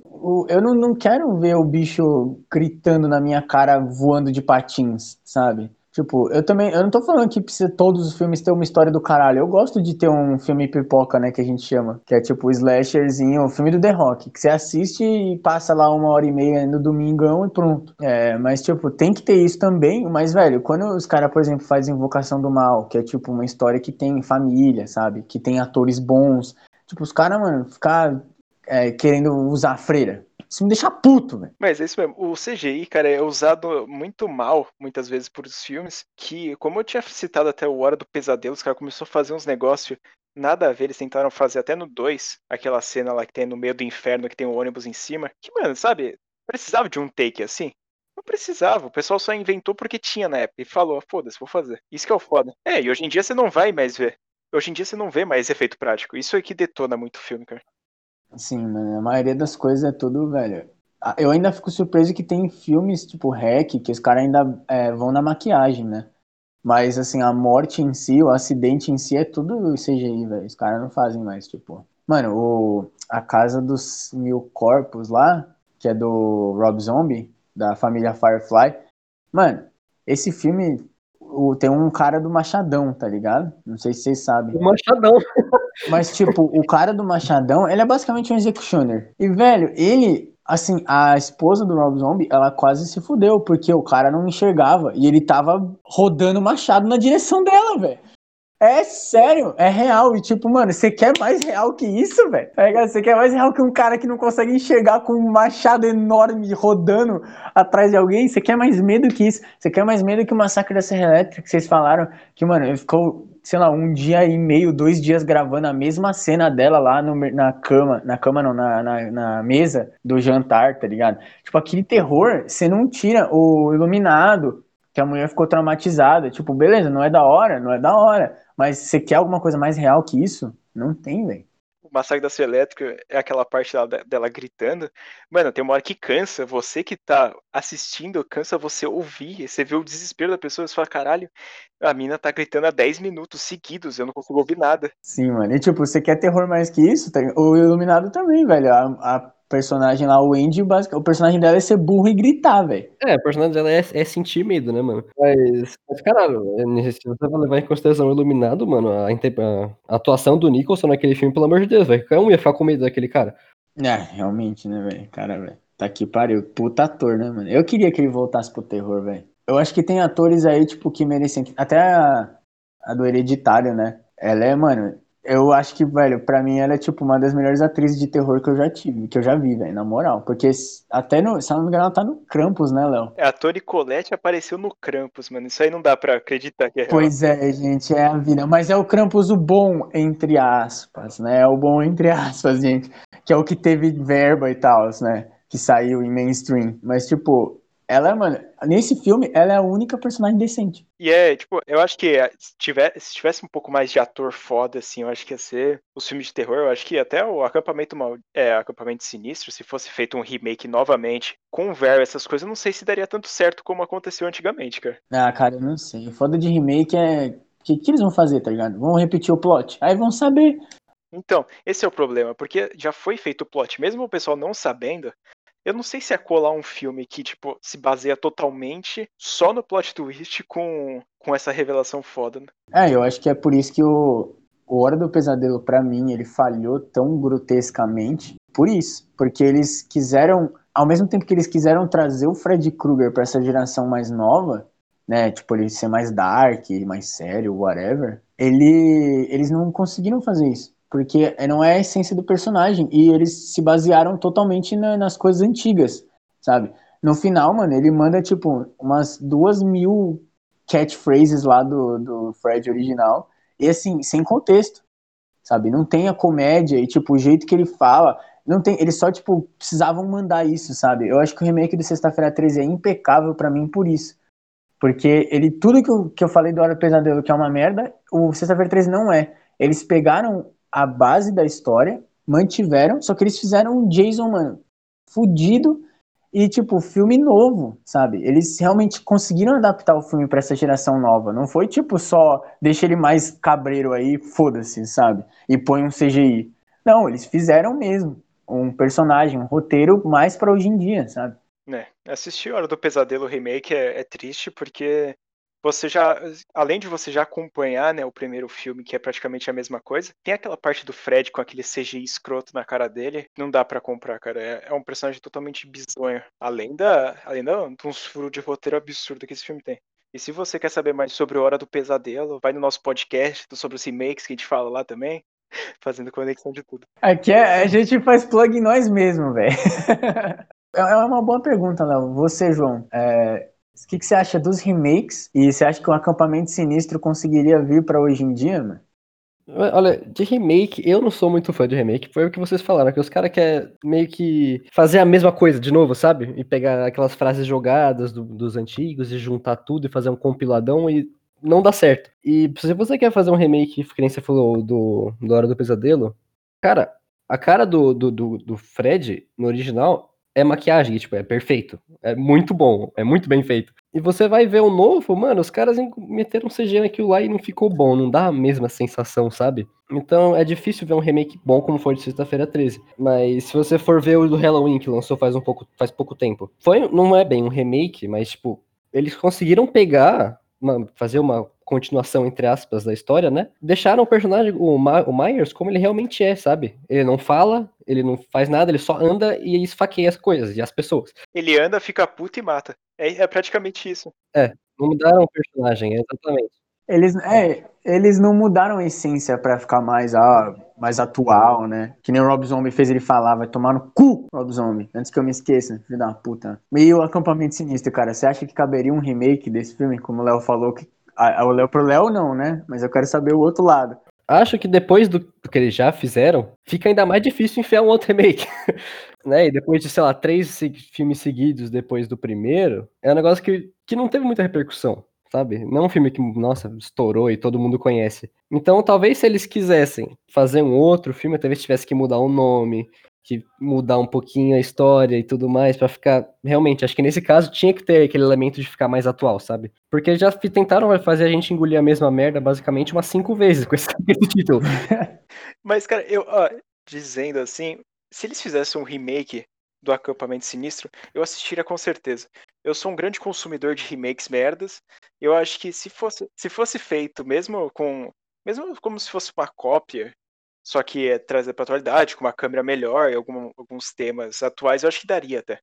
B: eu não, não quero ver o bicho gritando na minha cara voando de patins, sabe? Tipo, eu também, eu não tô falando que precisa todos os filmes ter uma história do caralho. Eu gosto de ter um filme pipoca, né, que a gente chama, que é tipo slasherzinho, o filme do The Rock, que você assiste e passa lá uma hora e meia no domingão e pronto. É, mas tipo, tem que ter isso também, mas velho, quando os caras, por exemplo, fazem Invocação do Mal, que é tipo uma história que tem família, sabe? Que tem atores bons. Tipo, os caras, mano, ficar é, querendo usar freira. Isso me deixa puto, velho.
A: Mas é isso mesmo. O CGI, cara, é usado muito mal, muitas vezes, por os filmes, que, como eu tinha citado até o Hora do Pesadelo, os caras começaram a fazer uns negócios nada a ver. Eles tentaram fazer até no 2, aquela cena lá que tem no meio do inferno, que tem um ônibus em cima. Que, mano, sabe, precisava de um take assim. Não precisava, o pessoal só inventou porque tinha na época e falou, foda-se, vou fazer. Isso que é o foda. É, e hoje em dia você não vai mais ver. Hoje em dia você não vê mais efeito prático. Isso é que detona muito o filme, cara.
B: Sim, mano, a maioria das coisas é tudo, velho. Eu ainda fico surpreso que tem filmes tipo Hack, que os caras ainda é, vão na maquiagem, né? Mas, assim, a morte em si, o acidente em si é tudo CGI, velho. Os caras não fazem mais, tipo. Mano, o, a Casa dos Mil Corpos lá, que é do Rob Zombie, da família Firefly. Mano, esse filme o, tem um cara do Machadão, tá ligado? Não sei se vocês sabem.
C: O Machadão.
B: Mas, tipo, o cara do Machadão, ele é basicamente um executioner. E, velho, ele, assim, a esposa do Rob Zombie, ela quase se fudeu, porque o cara não enxergava e ele tava rodando o machado na direção dela, velho. É sério, é real. E tipo, mano, você quer mais real que isso, velho? Tá você quer mais real que um cara que não consegue enxergar com um machado enorme rodando atrás de alguém? Você quer mais medo que isso? Você quer mais medo que o massacre da Serra Elétrica que vocês falaram? Que, mano, ficou, sei lá, um dia e meio, dois dias gravando a mesma cena dela lá no, na cama. Na cama não, na, na, na mesa do jantar, tá ligado? Tipo, aquele terror, você não tira o iluminado, que a mulher ficou traumatizada. Tipo, beleza, não é da hora, não é da hora. Mas você quer alguma coisa mais real que isso? Não tem, velho.
A: O Massacre da Serra Elétrica é aquela parte dela, dela, gritando. Mano, tem uma hora que cansa. Você que tá assistindo, cansa você ouvir. Você vê o desespero da pessoa. Você fala, caralho, a mina tá gritando há 10 minutos seguidos. Eu não consigo ouvir nada.
B: Sim, mano. E tipo, você quer terror mais que isso? Tá o Iluminado também, velho. A, a personagem lá, o Andy, o personagem dela é ser burro e gritar, velho.
C: É, o personagem dela é, é, sentir medo, né, mano? Mas, mas caralho, é, se você vai levar em consideração o Iluminado, mano, a, a, atuação do Nicholson naquele filme, pelo amor de Deus, velho. Qualquer um ia ficar com medo daquele cara.
B: É, realmente, né, velho? Cara, velho. Tá aqui pariu. Puta ator, né, mano? Eu queria que ele voltasse pro terror, velho. Eu acho que tem atores aí, tipo, que merecem. Até a, a do Hereditário, né? Ela é, mano, eu acho que, velho, pra mim ela é, tipo, uma das melhores atrizes de terror que eu já tive, que eu já vi, velho, na moral. Porque até no, se não me engano, ela tá no Krampus, né, Léo?
A: É, a Toni Colette apareceu no Krampus, mano. Isso aí não dá pra acreditar que é
B: real. Pois é, gente, é a vida. Mas é o Krampus o bom, entre aspas, né? É o bom, entre aspas, gente. Que é o que teve verba e tal, né? Que saiu em mainstream. Mas, tipo, ela, mano, nesse filme, ela é a única personagem decente.
A: E é, tipo, eu acho que eh, se tivesse, se tivesse um pouco mais de ator foda, assim, eu acho que ia ser os filmes de terror, eu acho que até o Acampamento Mal, é, Acampamento Sinistro, se fosse feito um remake novamente, com verbo, essas coisas, eu não sei se daria tanto certo como aconteceu antigamente, cara.
B: Ah, cara, eu não sei. O foda de remake é. O que, que eles vão fazer, tá ligado? Vão repetir o plot. Aí vão saber.
A: Então, esse é o problema, porque já foi feito o plot, mesmo o pessoal não sabendo, Eu não sei se é colar um filme que, tipo, se baseia totalmente só no plot twist com, com essa revelação foda, né?
B: É, eu acho que é por isso que o, o Hora do Pesadelo, para mim, ele falhou tão grotescamente. Por isso. Porque eles quiseram, ao mesmo tempo que eles quiseram trazer o Fred Krueger para essa geração mais nova, né? Tipo, ele ser mais dark, mais sério, whatever. Ele, eles não conseguiram fazer isso porque não é a essência do personagem. E eles se basearam totalmente na, nas coisas antigas, sabe? No final, mano, ele manda, tipo, umas duas mil catchphrases lá do, do Fred original, e assim, sem contexto, sabe? Não tem a comédia e, tipo, o jeito que ele fala, não tem, eles só, tipo, precisavam mandar isso, sabe? Eu acho que o remake do Sexta-feira 13 é impecável para mim por isso. Porque ele, tudo que eu, que eu falei do Hora do Pesadelo que é uma merda, o Sexta-feira 13 não é. Eles pegaram a base da história, mantiveram, só que eles fizeram um Jason, mano, fudido e, tipo, filme novo, sabe? Eles realmente conseguiram adaptar o filme para essa geração nova. Não foi, tipo, só deixa ele mais cabreiro aí, foda-se, sabe? E põe um CGI. Não, eles fizeram mesmo um personagem, um roteiro mais para hoje em dia, sabe?
A: É, assistir Hora do Pesadelo Remake é, é triste porque você já, além de você já acompanhar, né, o primeiro filme, que é praticamente a mesma coisa, tem aquela parte do Fred com aquele CGI escroto na cara dele, não dá para comprar, cara. É, é, um personagem totalmente bizonho. Além da, além da, de uns furos de roteiro absurdo que esse filme tem. E se você quer saber mais sobre Hora do Pesadelo, vai no nosso podcast sobre os remakes que a gente fala lá também, fazendo conexão de tudo.
B: Aqui é, a gente faz plug em nós mesmos, velho. É, é uma boa pergunta, Léo. Você, João, é, o que, que você acha dos remakes? E você acha que o acampamento sinistro conseguiria vir para hoje em dia, mano?
C: Olha, de remake, eu não sou muito fã de remake, foi o que vocês falaram, que os caras querem meio que fazer a mesma coisa de novo, sabe? E pegar aquelas frases jogadas do, dos antigos e juntar tudo e fazer um compiladão e não dá certo. E se você quer fazer um remake, que nem você falou, do, do Hora do Pesadelo, cara, a cara do, do, do, do Fred no original é maquiagem, tipo, é perfeito. É muito bom, é muito bem feito. E você vai ver o novo, mano, os caras meteram CG naquilo lá e não ficou bom, não dá a mesma sensação, sabe? Então é difícil ver um remake bom como foi de Sexta-feira 13. Mas se você for ver o do Halloween que lançou faz um pouco, faz pouco tempo, foi, não é bem um remake, mas tipo, eles conseguiram pegar, uma, fazer uma continuação, entre aspas, da história, né? Deixaram o personagem, o, Ma o Myers, como ele realmente é, sabe? Ele não fala, ele não faz nada, ele só anda e esfaqueia as coisas e as pessoas.
A: Ele anda, fica puto e mata. É, é praticamente isso.
C: É, não mudaram o personagem, exatamente.
B: Eles, é, eles não mudaram a essência para ficar mais, ah, mais atual, né? Que nem o Rob Zombie fez ele falar, vai tomar no cu, Rob Zombie, antes que eu me esqueça, filho da puta. E o Acampamento Sinistro, cara, você acha que caberia um remake desse filme, como o Léo falou, que o Léo pro Léo não, né? Mas eu quero saber o outro lado.
C: Acho que depois do, que eles já fizeram, fica ainda mais difícil enfiar um outro remake. né? E depois de, sei lá, três filmes seguidos depois do primeiro, é um negócio que, que não teve muita repercussão, sabe? Não é um filme que, nossa, estourou e todo mundo conhece. Então, talvez se eles quisessem fazer um outro filme, talvez tivesse que mudar o nome, que mudar um pouquinho a história e tudo mais para ficar realmente, acho que nesse caso tinha que ter aquele elemento de ficar mais atual, sabe? Porque já tentaram fazer a gente engolir a mesma merda basicamente umas cinco vezes com esse, título.
A: Mas cara, eu ó, dizendo assim, se eles fizessem um remake do Acampamento Sinistro, eu assistiria com certeza. Eu sou um grande consumidor de remakes merdas. Eu acho que se fosse, se fosse feito mesmo com mesmo como se fosse uma cópia só que é trazer para atualidade, com uma câmera melhor e algum, alguns temas atuais, eu acho que daria até.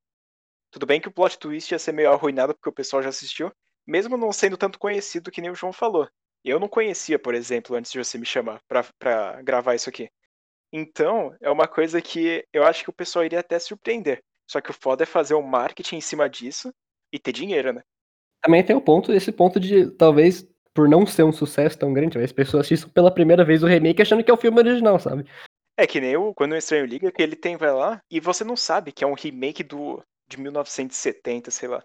A: Tudo bem que o plot twist ia ser meio arruinado porque o pessoal já assistiu, mesmo não sendo tanto conhecido que nem o João falou. Eu não conhecia, por exemplo, antes de você me chamar para gravar isso aqui. Então, é uma coisa que eu acho que o pessoal iria até surpreender. Só que o foda é fazer um marketing em cima disso e ter dinheiro, né?
C: Também tem o ponto, esse ponto de talvez por não ser um sucesso tão grande, as pessoas assistem pela primeira vez o remake achando que é o filme original, sabe?
A: É que nem o Quando o Estranho Liga, que ele tem, vai lá, e você não sabe que é um remake do de 1970, sei lá.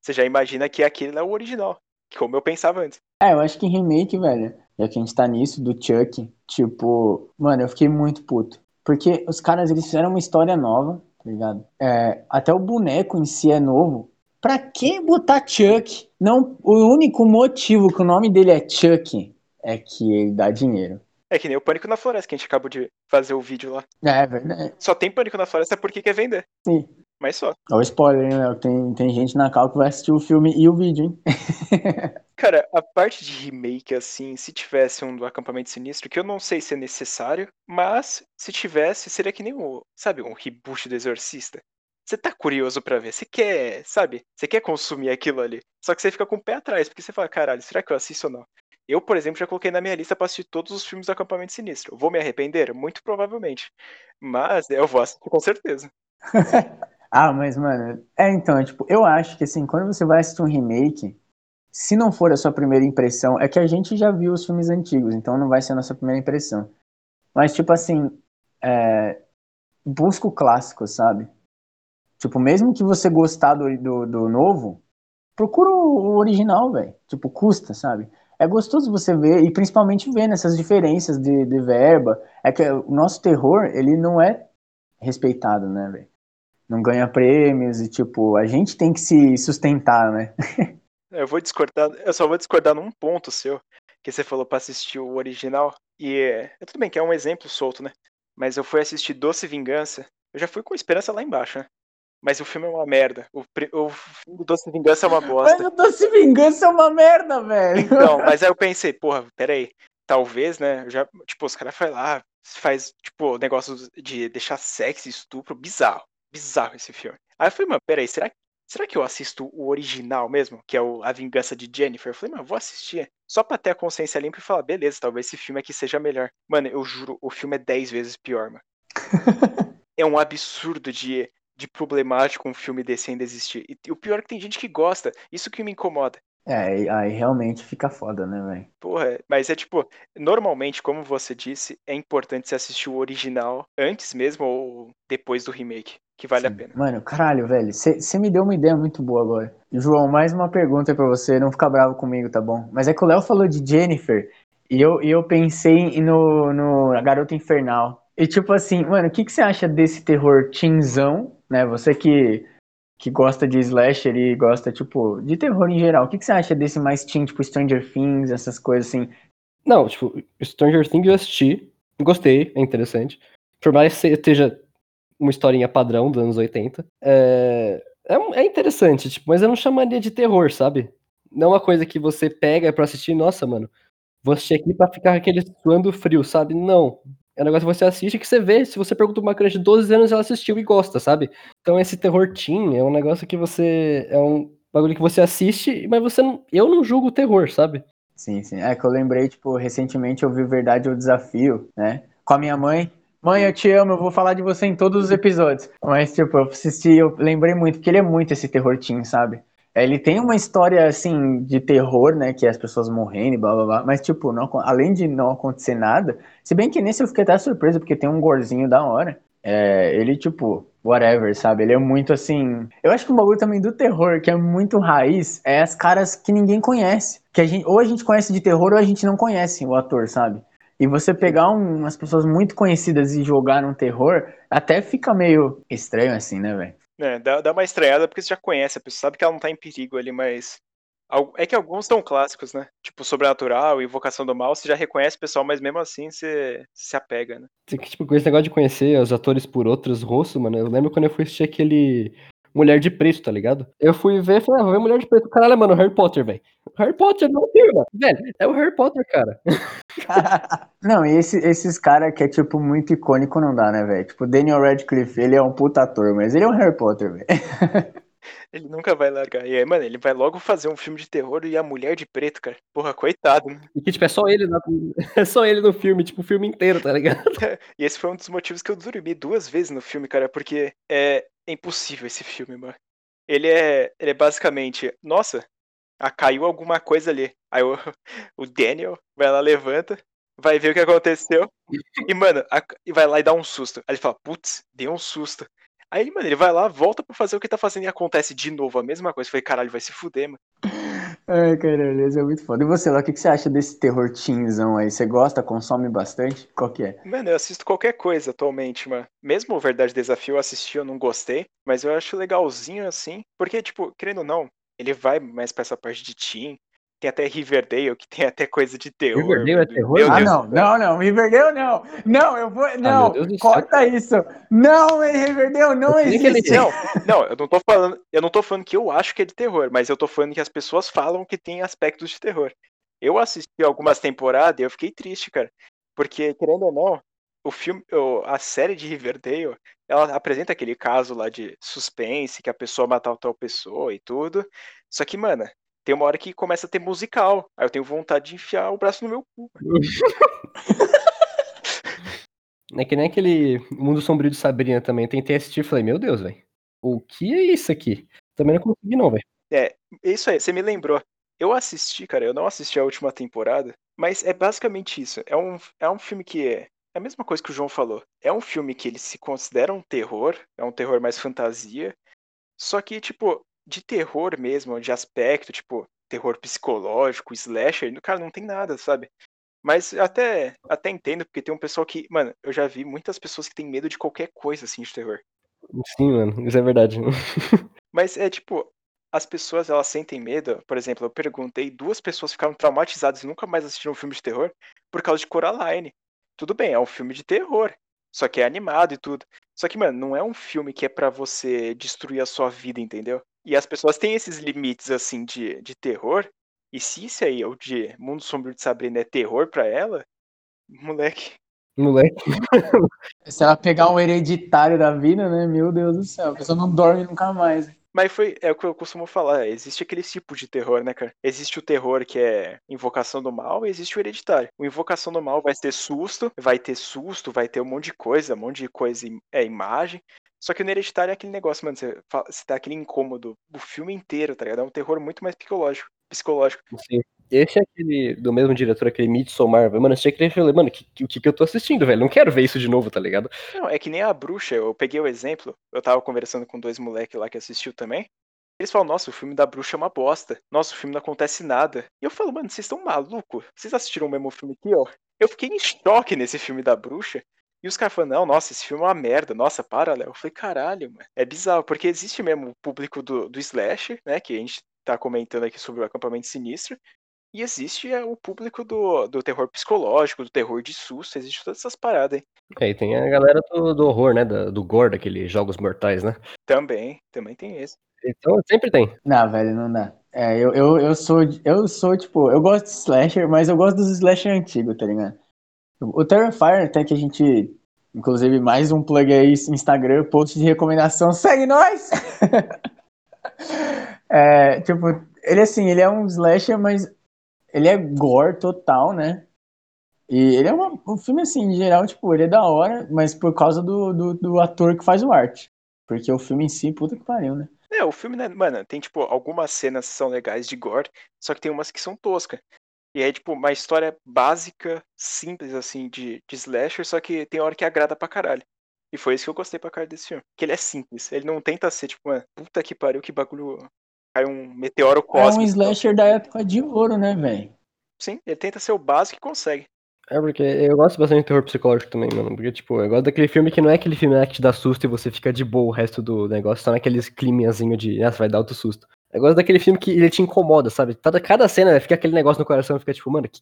A: Você já imagina que aquele é o original, como eu pensava antes.
B: É, eu acho que remake, velho, já que a gente tá nisso, do Chuck, tipo, mano, eu fiquei muito puto. Porque os caras, eles fizeram uma história nova, tá ligado? É, até o boneco em si é novo, Pra que botar Chuck? Não, o único motivo que o nome dele é Chuck é que ele dá dinheiro.
A: É que nem o Pânico na Floresta, que a gente acabou de fazer o vídeo lá.
B: É verdade.
A: Só tem Pânico na Floresta porque quer vender.
B: Sim.
A: Mas só.
B: Olha o spoiler, hein, Léo? Tem, tem gente na cal que vai assistir o filme e o vídeo, hein?
A: Cara, a parte de remake, assim, se tivesse um do Acampamento Sinistro, que eu não sei se é necessário, mas se tivesse, seria que nem o, sabe, um reboot do Exorcista. Você tá curioso pra ver, você quer, sabe, você quer consumir aquilo ali. Só que você fica com o pé atrás, porque você fala, caralho, será que eu assisto ou não? Eu, por exemplo, já coloquei na minha lista pra assistir todos os filmes do Acampamento Sinistro. Vou me arrepender? Muito provavelmente. Mas eu vou assistir com certeza.
B: ah, mas, mano, é então, tipo, eu acho que assim, quando você vai assistir um remake, se não for a sua primeira impressão, é que a gente já viu os filmes antigos, então não vai ser a nossa primeira impressão. Mas, tipo assim, é, busca o clássico, sabe? Tipo, mesmo que você gostar do, do, do novo, procura o original, velho. Tipo, custa, sabe? é gostoso você ver, e principalmente ver nessas diferenças de, de verba. É que o nosso terror, ele não é respeitado, né, velho? Não ganha prêmios e, tipo, a gente tem que se sustentar, né?
A: eu vou discordar, eu só vou discordar num ponto seu, que você falou pra assistir o original, e é, tudo bem que é um exemplo solto, né? Mas eu fui assistir Doce Vingança, eu já fui com esperança lá embaixo, né? Mas o filme é uma merda. O, o filme do Doce Vingança é uma bosta.
B: Mas o Doce Vingança é uma merda, velho.
A: Então, mas aí eu pensei, porra, peraí. Talvez, né? Já, tipo, os caras fazem lá, faz, tipo, negócio de deixar sexo e estupro bizarro. Bizarro esse filme. Aí eu falei, mano, peraí, será, será que eu assisto o original mesmo? Que é o A Vingança de Jennifer? Eu falei, mano, vou assistir. Só pra ter a consciência limpa e falar, beleza, talvez esse filme aqui seja melhor. Mano, eu juro, o filme é 10 vezes pior, mano. é um absurdo de de problemático um filme desse ainda existir. E, o pior é que tem gente que gosta, isso que me incomoda.
B: É, aí realmente fica foda, né, velho?
A: Porra, mas é tipo, normalmente, como você disse, é importante você assistir o original antes mesmo ou depois do remake, que vale Sim. a pena.
B: Mano, caralho, velho, você me deu uma ideia muito boa agora. João, mais uma pergunta para você, não ficar bravo comigo, tá bom? Mas é que o Léo falou de Jennifer e eu, e eu pensei no, no A Garota Infernal. E tipo assim, mano, o que, que você acha desse terror tinzão né? Você que, que gosta de slasher e gosta, tipo, de terror em geral, o que, que você acha desse mais teen, tipo Stranger Things, essas coisas assim?
C: Não, tipo, Stranger Things eu assisti, gostei, é interessante. Por mais que seja uma historinha padrão dos anos 80, é, é, é interessante, tipo, mas eu não chamaria de terror, sabe? Não é uma coisa que você pega pra assistir, nossa, mano, vou assistir aqui pra ficar aquele suando frio, sabe? Não, é um negócio que você assiste que você vê. Se você pergunta uma criança de 12 anos, ela assistiu e gosta, sabe? Então esse terror teen é um negócio que você. É um bagulho que você assiste, mas você não. Eu não julgo o terror, sabe?
B: Sim, sim. É que eu lembrei, tipo, recentemente eu vi Verdade ou Desafio, né? Com a minha mãe. Mãe, eu te amo, eu vou falar de você em todos os episódios. Mas, tipo, eu assisti, eu lembrei muito, porque ele é muito esse terror teen, sabe? Ele tem uma história, assim, de terror, né? Que é as pessoas morrendo e blá blá blá. Mas, tipo, não, além de não acontecer nada. Se bem que nesse eu fiquei até surpreso, porque tem um gorzinho da hora. É, ele, tipo, whatever, sabe? Ele é muito assim. Eu acho que um bagulho também do terror, que é muito raiz, é as caras que ninguém conhece. Que a gente, ou a gente conhece de terror ou a gente não conhece o ator, sabe? E você pegar um, umas pessoas muito conhecidas e jogar num terror, até fica meio estranho assim, né, velho?
A: É, dá, dá uma estranhada porque você já conhece, a pessoa sabe que ela não tá em perigo ali, mas. É que alguns são clássicos, né? Tipo, Sobrenatural, Invocação do Mal, você já reconhece o pessoal, mas mesmo assim você se apega, né?
C: Tipo, esse negócio de conhecer os atores por outros rostos, mano, eu lembro quando eu fui assistir aquele Mulher de Preto, tá ligado? Eu fui ver falei, ah, vou ver Mulher de Preto. Caralho, mano, Harry Potter, velho. Harry Potter não firma. Velho, é o Harry Potter, cara.
B: não, e esse, esses caras que é, tipo, muito icônico não dá, né, velho? Tipo, Daniel Radcliffe, ele é um puta ator, mas ele é um Harry Potter, velho.
A: Ele nunca vai largar. E aí, mano, ele vai logo fazer um filme de terror e a mulher de preto, cara. Porra, coitado. Né?
C: E que, tipo, é só ele, na... é só ele no filme, tipo, o filme inteiro, tá ligado?
A: e esse foi um dos motivos que eu dormi duas vezes no filme, cara, porque é impossível esse filme, mano. Ele é, ele é basicamente, nossa, ah, caiu alguma coisa ali. Aí o, o Daniel vai lá, levanta, vai ver o que aconteceu. E, mano, a, e vai lá e dá um susto. Aí ele fala, putz, deu um susto. Aí, mano, ele vai lá, volta pra fazer o que tá fazendo e acontece de novo a mesma coisa. Eu falei, caralho, vai se fuder, mano.
B: Ai, caralho, isso é muito foda. E você lá, o que, que você acha desse terror teenzão aí? Você gosta, consome bastante? Qual que é?
A: Mano, eu assisto qualquer coisa atualmente, mano. Mesmo o Verdade Desafio eu assisti, eu não gostei, mas eu acho legalzinho assim, porque, tipo, querendo ou não, ele vai mais pra essa parte de teen, tem até Riverdale, que tem até coisa de terror.
C: Riverdale é terror?
A: meu
B: Ah,
A: Deus
B: não, não, não, Riverdale não. Não, eu vou. Não,
C: Ah, do céu.
B: corta isso. Não, Riverdale não existe.
A: Não, não, eu não tô falando, eu não tô falando que eu acho que é de terror, mas eu tô falando que as pessoas falam que tem aspectos de terror. Eu assisti algumas temporadas e eu fiquei triste, cara. Porque, querendo ou não, o filme, a série de Riverdale, ela apresenta aquele caso lá de suspense, que a pessoa matou tal pessoa e tudo. Só que, mano, tem uma hora que começa a ter musical. Aí eu tenho vontade de enfiar o braço no meu cu.
C: É que nem aquele Mundo Sombrio de Sabrina também. Tentei assistir e falei, meu Deus, velho. O que é isso aqui? Também não consegui, não, velho.
A: É, isso aí, você me lembrou. Eu assisti, cara, eu não assisti a última temporada, mas é basicamente isso. É um, é um filme que é, é a mesma coisa que o João falou. É um filme que ele se considera um terror, é um terror mais fantasia, só que, tipo, de terror mesmo, de aspecto, tipo, terror psicológico, slasher, cara, não tem nada, sabe? Mas eu até, até entendo, porque tem um pessoal que, mano, eu já vi muitas pessoas que têm medo de qualquer coisa, assim, de terror.
C: Sim, mano, isso é verdade.
A: Mas é tipo, as pessoas elas sentem medo. Por exemplo, eu perguntei, duas pessoas ficaram traumatizadas e nunca mais assistiram um filme de terror por causa de Coraline. Tudo bem, é um filme de terror, só que é animado e tudo. Só que, mano, não é um filme que é pra você destruir a sua vida, entendeu? E as pessoas têm esses limites, assim, de, de terror. E se isso aí, o de Mundo Sombrio de Sabrina, é terror pra ela, moleque.
C: Moleque.
B: Se ela pegar um hereditário da vida, né? Meu Deus do céu, a pessoa não dorme nunca mais.
A: Mas foi, é o que eu costumo falar, existe aquele tipo de terror, né, cara? Existe o terror que é Invocação do Mal e existe o Hereditário. O Invocação do Mal vai ter susto, vai ter susto, vai ter um monte de coisa, um monte de coisa, é imagem. Só que no Hereditário é aquele negócio, mano, você, fa- você dá aquele incômodo o filme inteiro, tá ligado? É um terror muito mais psicológico. psicológico.
C: Sim. Esse é aquele do mesmo diretor, aquele Midsommar. velho. Mano, eu achei que ele falou, mano, que- que- o que, que eu tô assistindo, velho? Não quero ver isso de novo, tá ligado?
A: Não, é que nem a bruxa, eu peguei o exemplo, eu tava conversando com dois moleques lá que assistiu também. Eles falam, nossa, o filme da bruxa é uma bosta. Nossa, o filme não acontece nada. E eu falo, mano, vocês estão malucos? Vocês assistiram o mesmo filme que eu? Eu fiquei em choque nesse filme da bruxa. E os caras falam, não, nossa, esse filme é uma merda. Nossa, para, Léo. Eu falei, caralho, mano. É bizarro, porque existe mesmo o público do, do Slash, né? Que a gente tá comentando aqui sobre o acampamento sinistro. E existe é, o público do, do terror psicológico, do terror de susto, existe todas essas paradas aí.
C: É, e tem a galera do, do horror, né? da- do gore, daqueles jogos mortais, né?
A: Também, também tem esse.
C: Então sempre tem.
B: Não, velho, não dá. É, eu, eu, eu sou, eu sou, tipo, eu gosto de slasher, mas eu gosto dos slasher antigos, tá ligado? O Terrifier, até que a gente, inclusive, mais um plug aí, Instagram, post de recomendação, segue nós! é, tipo, ele assim, ele é um slasher, mas ele é gore total, né? E ele é uma, um filme, assim, em geral, tipo, ele é da hora, mas por causa do, do, do ator que faz o arte. Porque o filme em si, puta que pariu, né?
A: É, o filme, né, mano, tem, tipo, algumas cenas que são legais de gore, só que tem umas que são toscas. E é, tipo, uma história básica, simples, assim, de, de slasher, só que tem hora que agrada pra caralho. E foi isso que eu gostei pra caralho desse filme. Que ele é simples, ele não tenta ser, tipo, mano, puta que pariu, que bagulho... Cai um meteoro
B: É
A: cósmico.
B: um
A: e tal.
B: slasher da época de ouro, né, velho?
A: Sim, ele tenta ser o básico e consegue.
C: É porque eu gosto bastante de terror psicológico também, mano. Porque, tipo, eu gosto daquele filme que não é aquele filme que te dá susto e você fica de boa o resto do negócio, só naqueles climinhazinho de, nossa, vai dar outro susto. Eu gosto daquele filme que ele te incomoda, sabe? Cada, cada cena fica aquele negócio no coração, fica tipo, mano, que,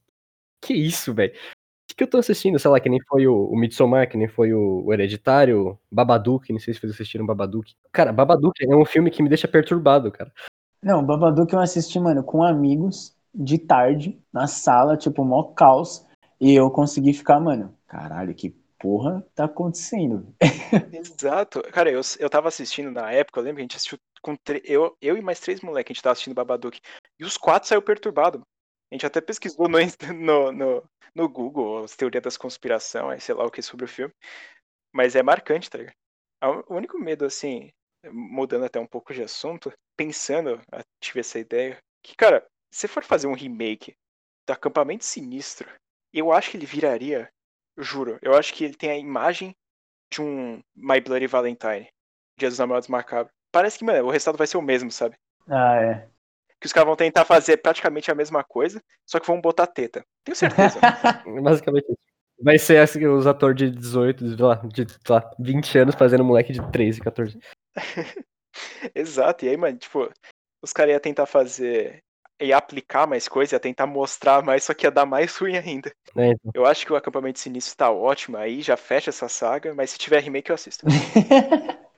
C: que isso, velho? O que, que eu tô assistindo? Sei lá, que nem foi o, o Midsommar, que nem foi o, o Hereditário, Babadook, não sei se vocês assistiram Babadook. Cara, Babadook é um filme que me deixa perturbado, cara.
B: Não, Babadook eu assisti, mano, com amigos, de tarde, na sala, tipo, mó caos. E eu consegui ficar, mano, caralho, que porra tá acontecendo?
A: Exato. Cara, eu, eu tava assistindo na época, eu lembro que a gente assistiu com eu, eu e mais três moleques, a gente tava assistindo Babadook. E os quatro saiu perturbado. A gente até pesquisou no, no, no, no Google as teorias das conspiração, aí sei lá o que sobre o filme. Mas é marcante, tá ligado? O único medo, assim, mudando até um pouco de assunto, pensando, eu tive essa ideia, que, cara, se for fazer um remake do Acampamento Sinistro, eu acho que ele viraria, juro, eu acho que ele tem a imagem de um My Bloody Valentine, Dia dos Namorados Macabros. Parece que, mano, o resultado vai ser o mesmo, sabe?
B: Ah, é.
A: Que os caras vão tentar fazer praticamente a mesma coisa, só que vão botar teta. Tenho certeza.
C: Basicamente isso. Vai ser assim, os atores de 18, de, lá, de lá, 20 anos fazendo moleque de 13, 14.
A: Exato. E aí, mano, tipo, os caras iam tentar fazer ia aplicar mais coisa, ia tentar mostrar mais, só que ia dar mais ruim ainda.
C: É, então.
A: Eu acho que o acampamento sinistro tá ótimo aí, já fecha essa saga, mas se tiver remake eu assisto.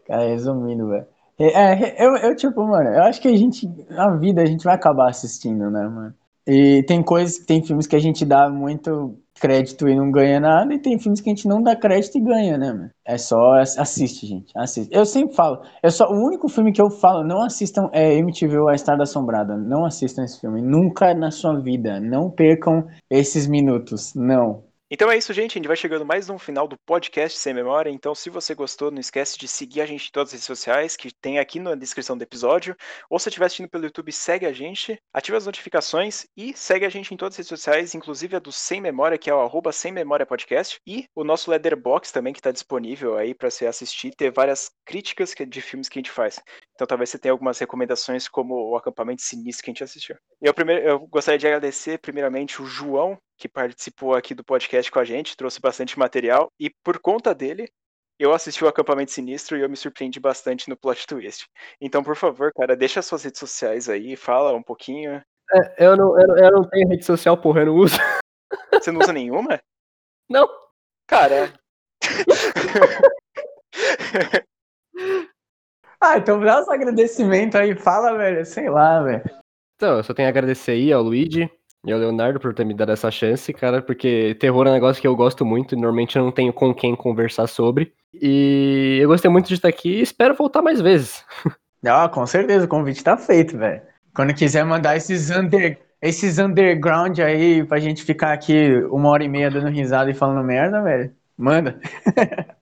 B: Cara, resumindo, velho. É, é, eu, eu, tipo, mano, eu acho que a gente, na vida, a gente vai acabar assistindo, né, mano? E tem coisas, tem filmes que a gente dá muito crédito e não ganha nada, e tem filmes que a gente não dá crédito e ganha, né, mano? É só assiste, gente. Assiste. Eu sempre falo, é só o único filme que eu falo, não assistam é MTV ou A Estrada Assombrada. Não assistam esse filme. Nunca na sua vida. Não percam esses minutos. Não.
A: Então é isso, gente. A gente vai chegando mais no final do podcast Sem Memória. Então, se você gostou, não esquece de seguir a gente em todas as redes sociais, que tem aqui na descrição do episódio. Ou se estiver assistindo pelo YouTube, segue a gente, ativa as notificações e segue a gente em todas as redes sociais, inclusive a do Sem Memória, que é o arroba Sem Memória Podcast. E o nosso Leatherbox também, que está disponível aí para você assistir, ter várias críticas de filmes que a gente faz. Então talvez você tenha algumas recomendações, como o Acampamento Sinistro que a gente assistiu. Eu, primeiro, eu gostaria de agradecer, primeiramente, o João, que participou aqui do podcast com a gente, trouxe bastante material, e por conta dele, eu assisti o Acampamento Sinistro e eu me surpreendi bastante no plot twist. Então, por favor, cara, deixa suas redes sociais aí, fala um pouquinho.
C: É, eu, não, eu, eu não tenho rede social, porra, eu não uso.
A: Você não usa nenhuma?
C: Não.
A: Cara.
B: ah, então dá uns agradecimento aí, fala, velho, sei lá, velho.
C: Então, eu só tenho a agradecer aí ao Luigi, e ao Leonardo por ter me dado essa chance, cara, porque terror é um negócio que eu gosto muito e normalmente eu não tenho com quem conversar sobre. E eu gostei muito de estar aqui e espero voltar mais vezes.
B: Ah, com certeza, o convite tá feito, velho. Quando quiser mandar esses, under, esses underground aí pra gente ficar aqui uma hora e meia dando risada e falando merda, velho, manda.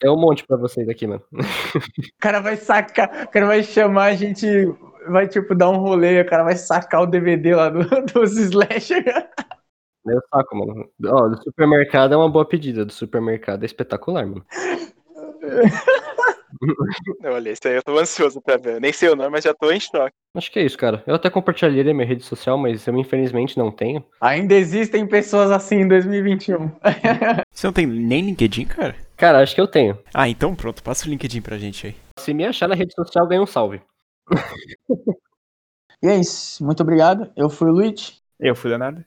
C: É um monte pra vocês aqui, mano.
B: O cara vai sacar, o cara vai chamar a gente vai, tipo, dar um rolê, o cara vai sacar o DVD lá do, dos slasher.
C: Eu saco, mano. Ó, do supermercado é uma boa pedida. Do supermercado é espetacular, mano.
A: Olha, isso aí eu tô ansioso pra ver. Nem sei o nome, mas já tô em choque.
C: Acho que é isso, cara. Eu até compartilharia minha rede social, mas eu infelizmente não tenho.
B: Ainda existem pessoas assim em 2021.
D: Você não tem nem LinkedIn, cara?
C: Cara, acho que eu tenho.
D: Ah, então pronto. Passa o LinkedIn pra gente aí.
C: Se me achar na rede social, ganha um salve.
B: E é isso. Muito obrigado. Eu fui o Luiz.
A: Eu fui o Leonardo.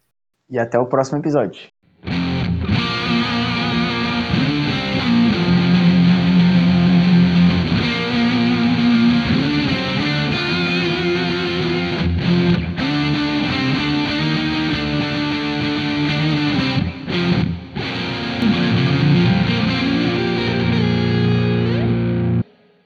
B: E até o próximo episódio.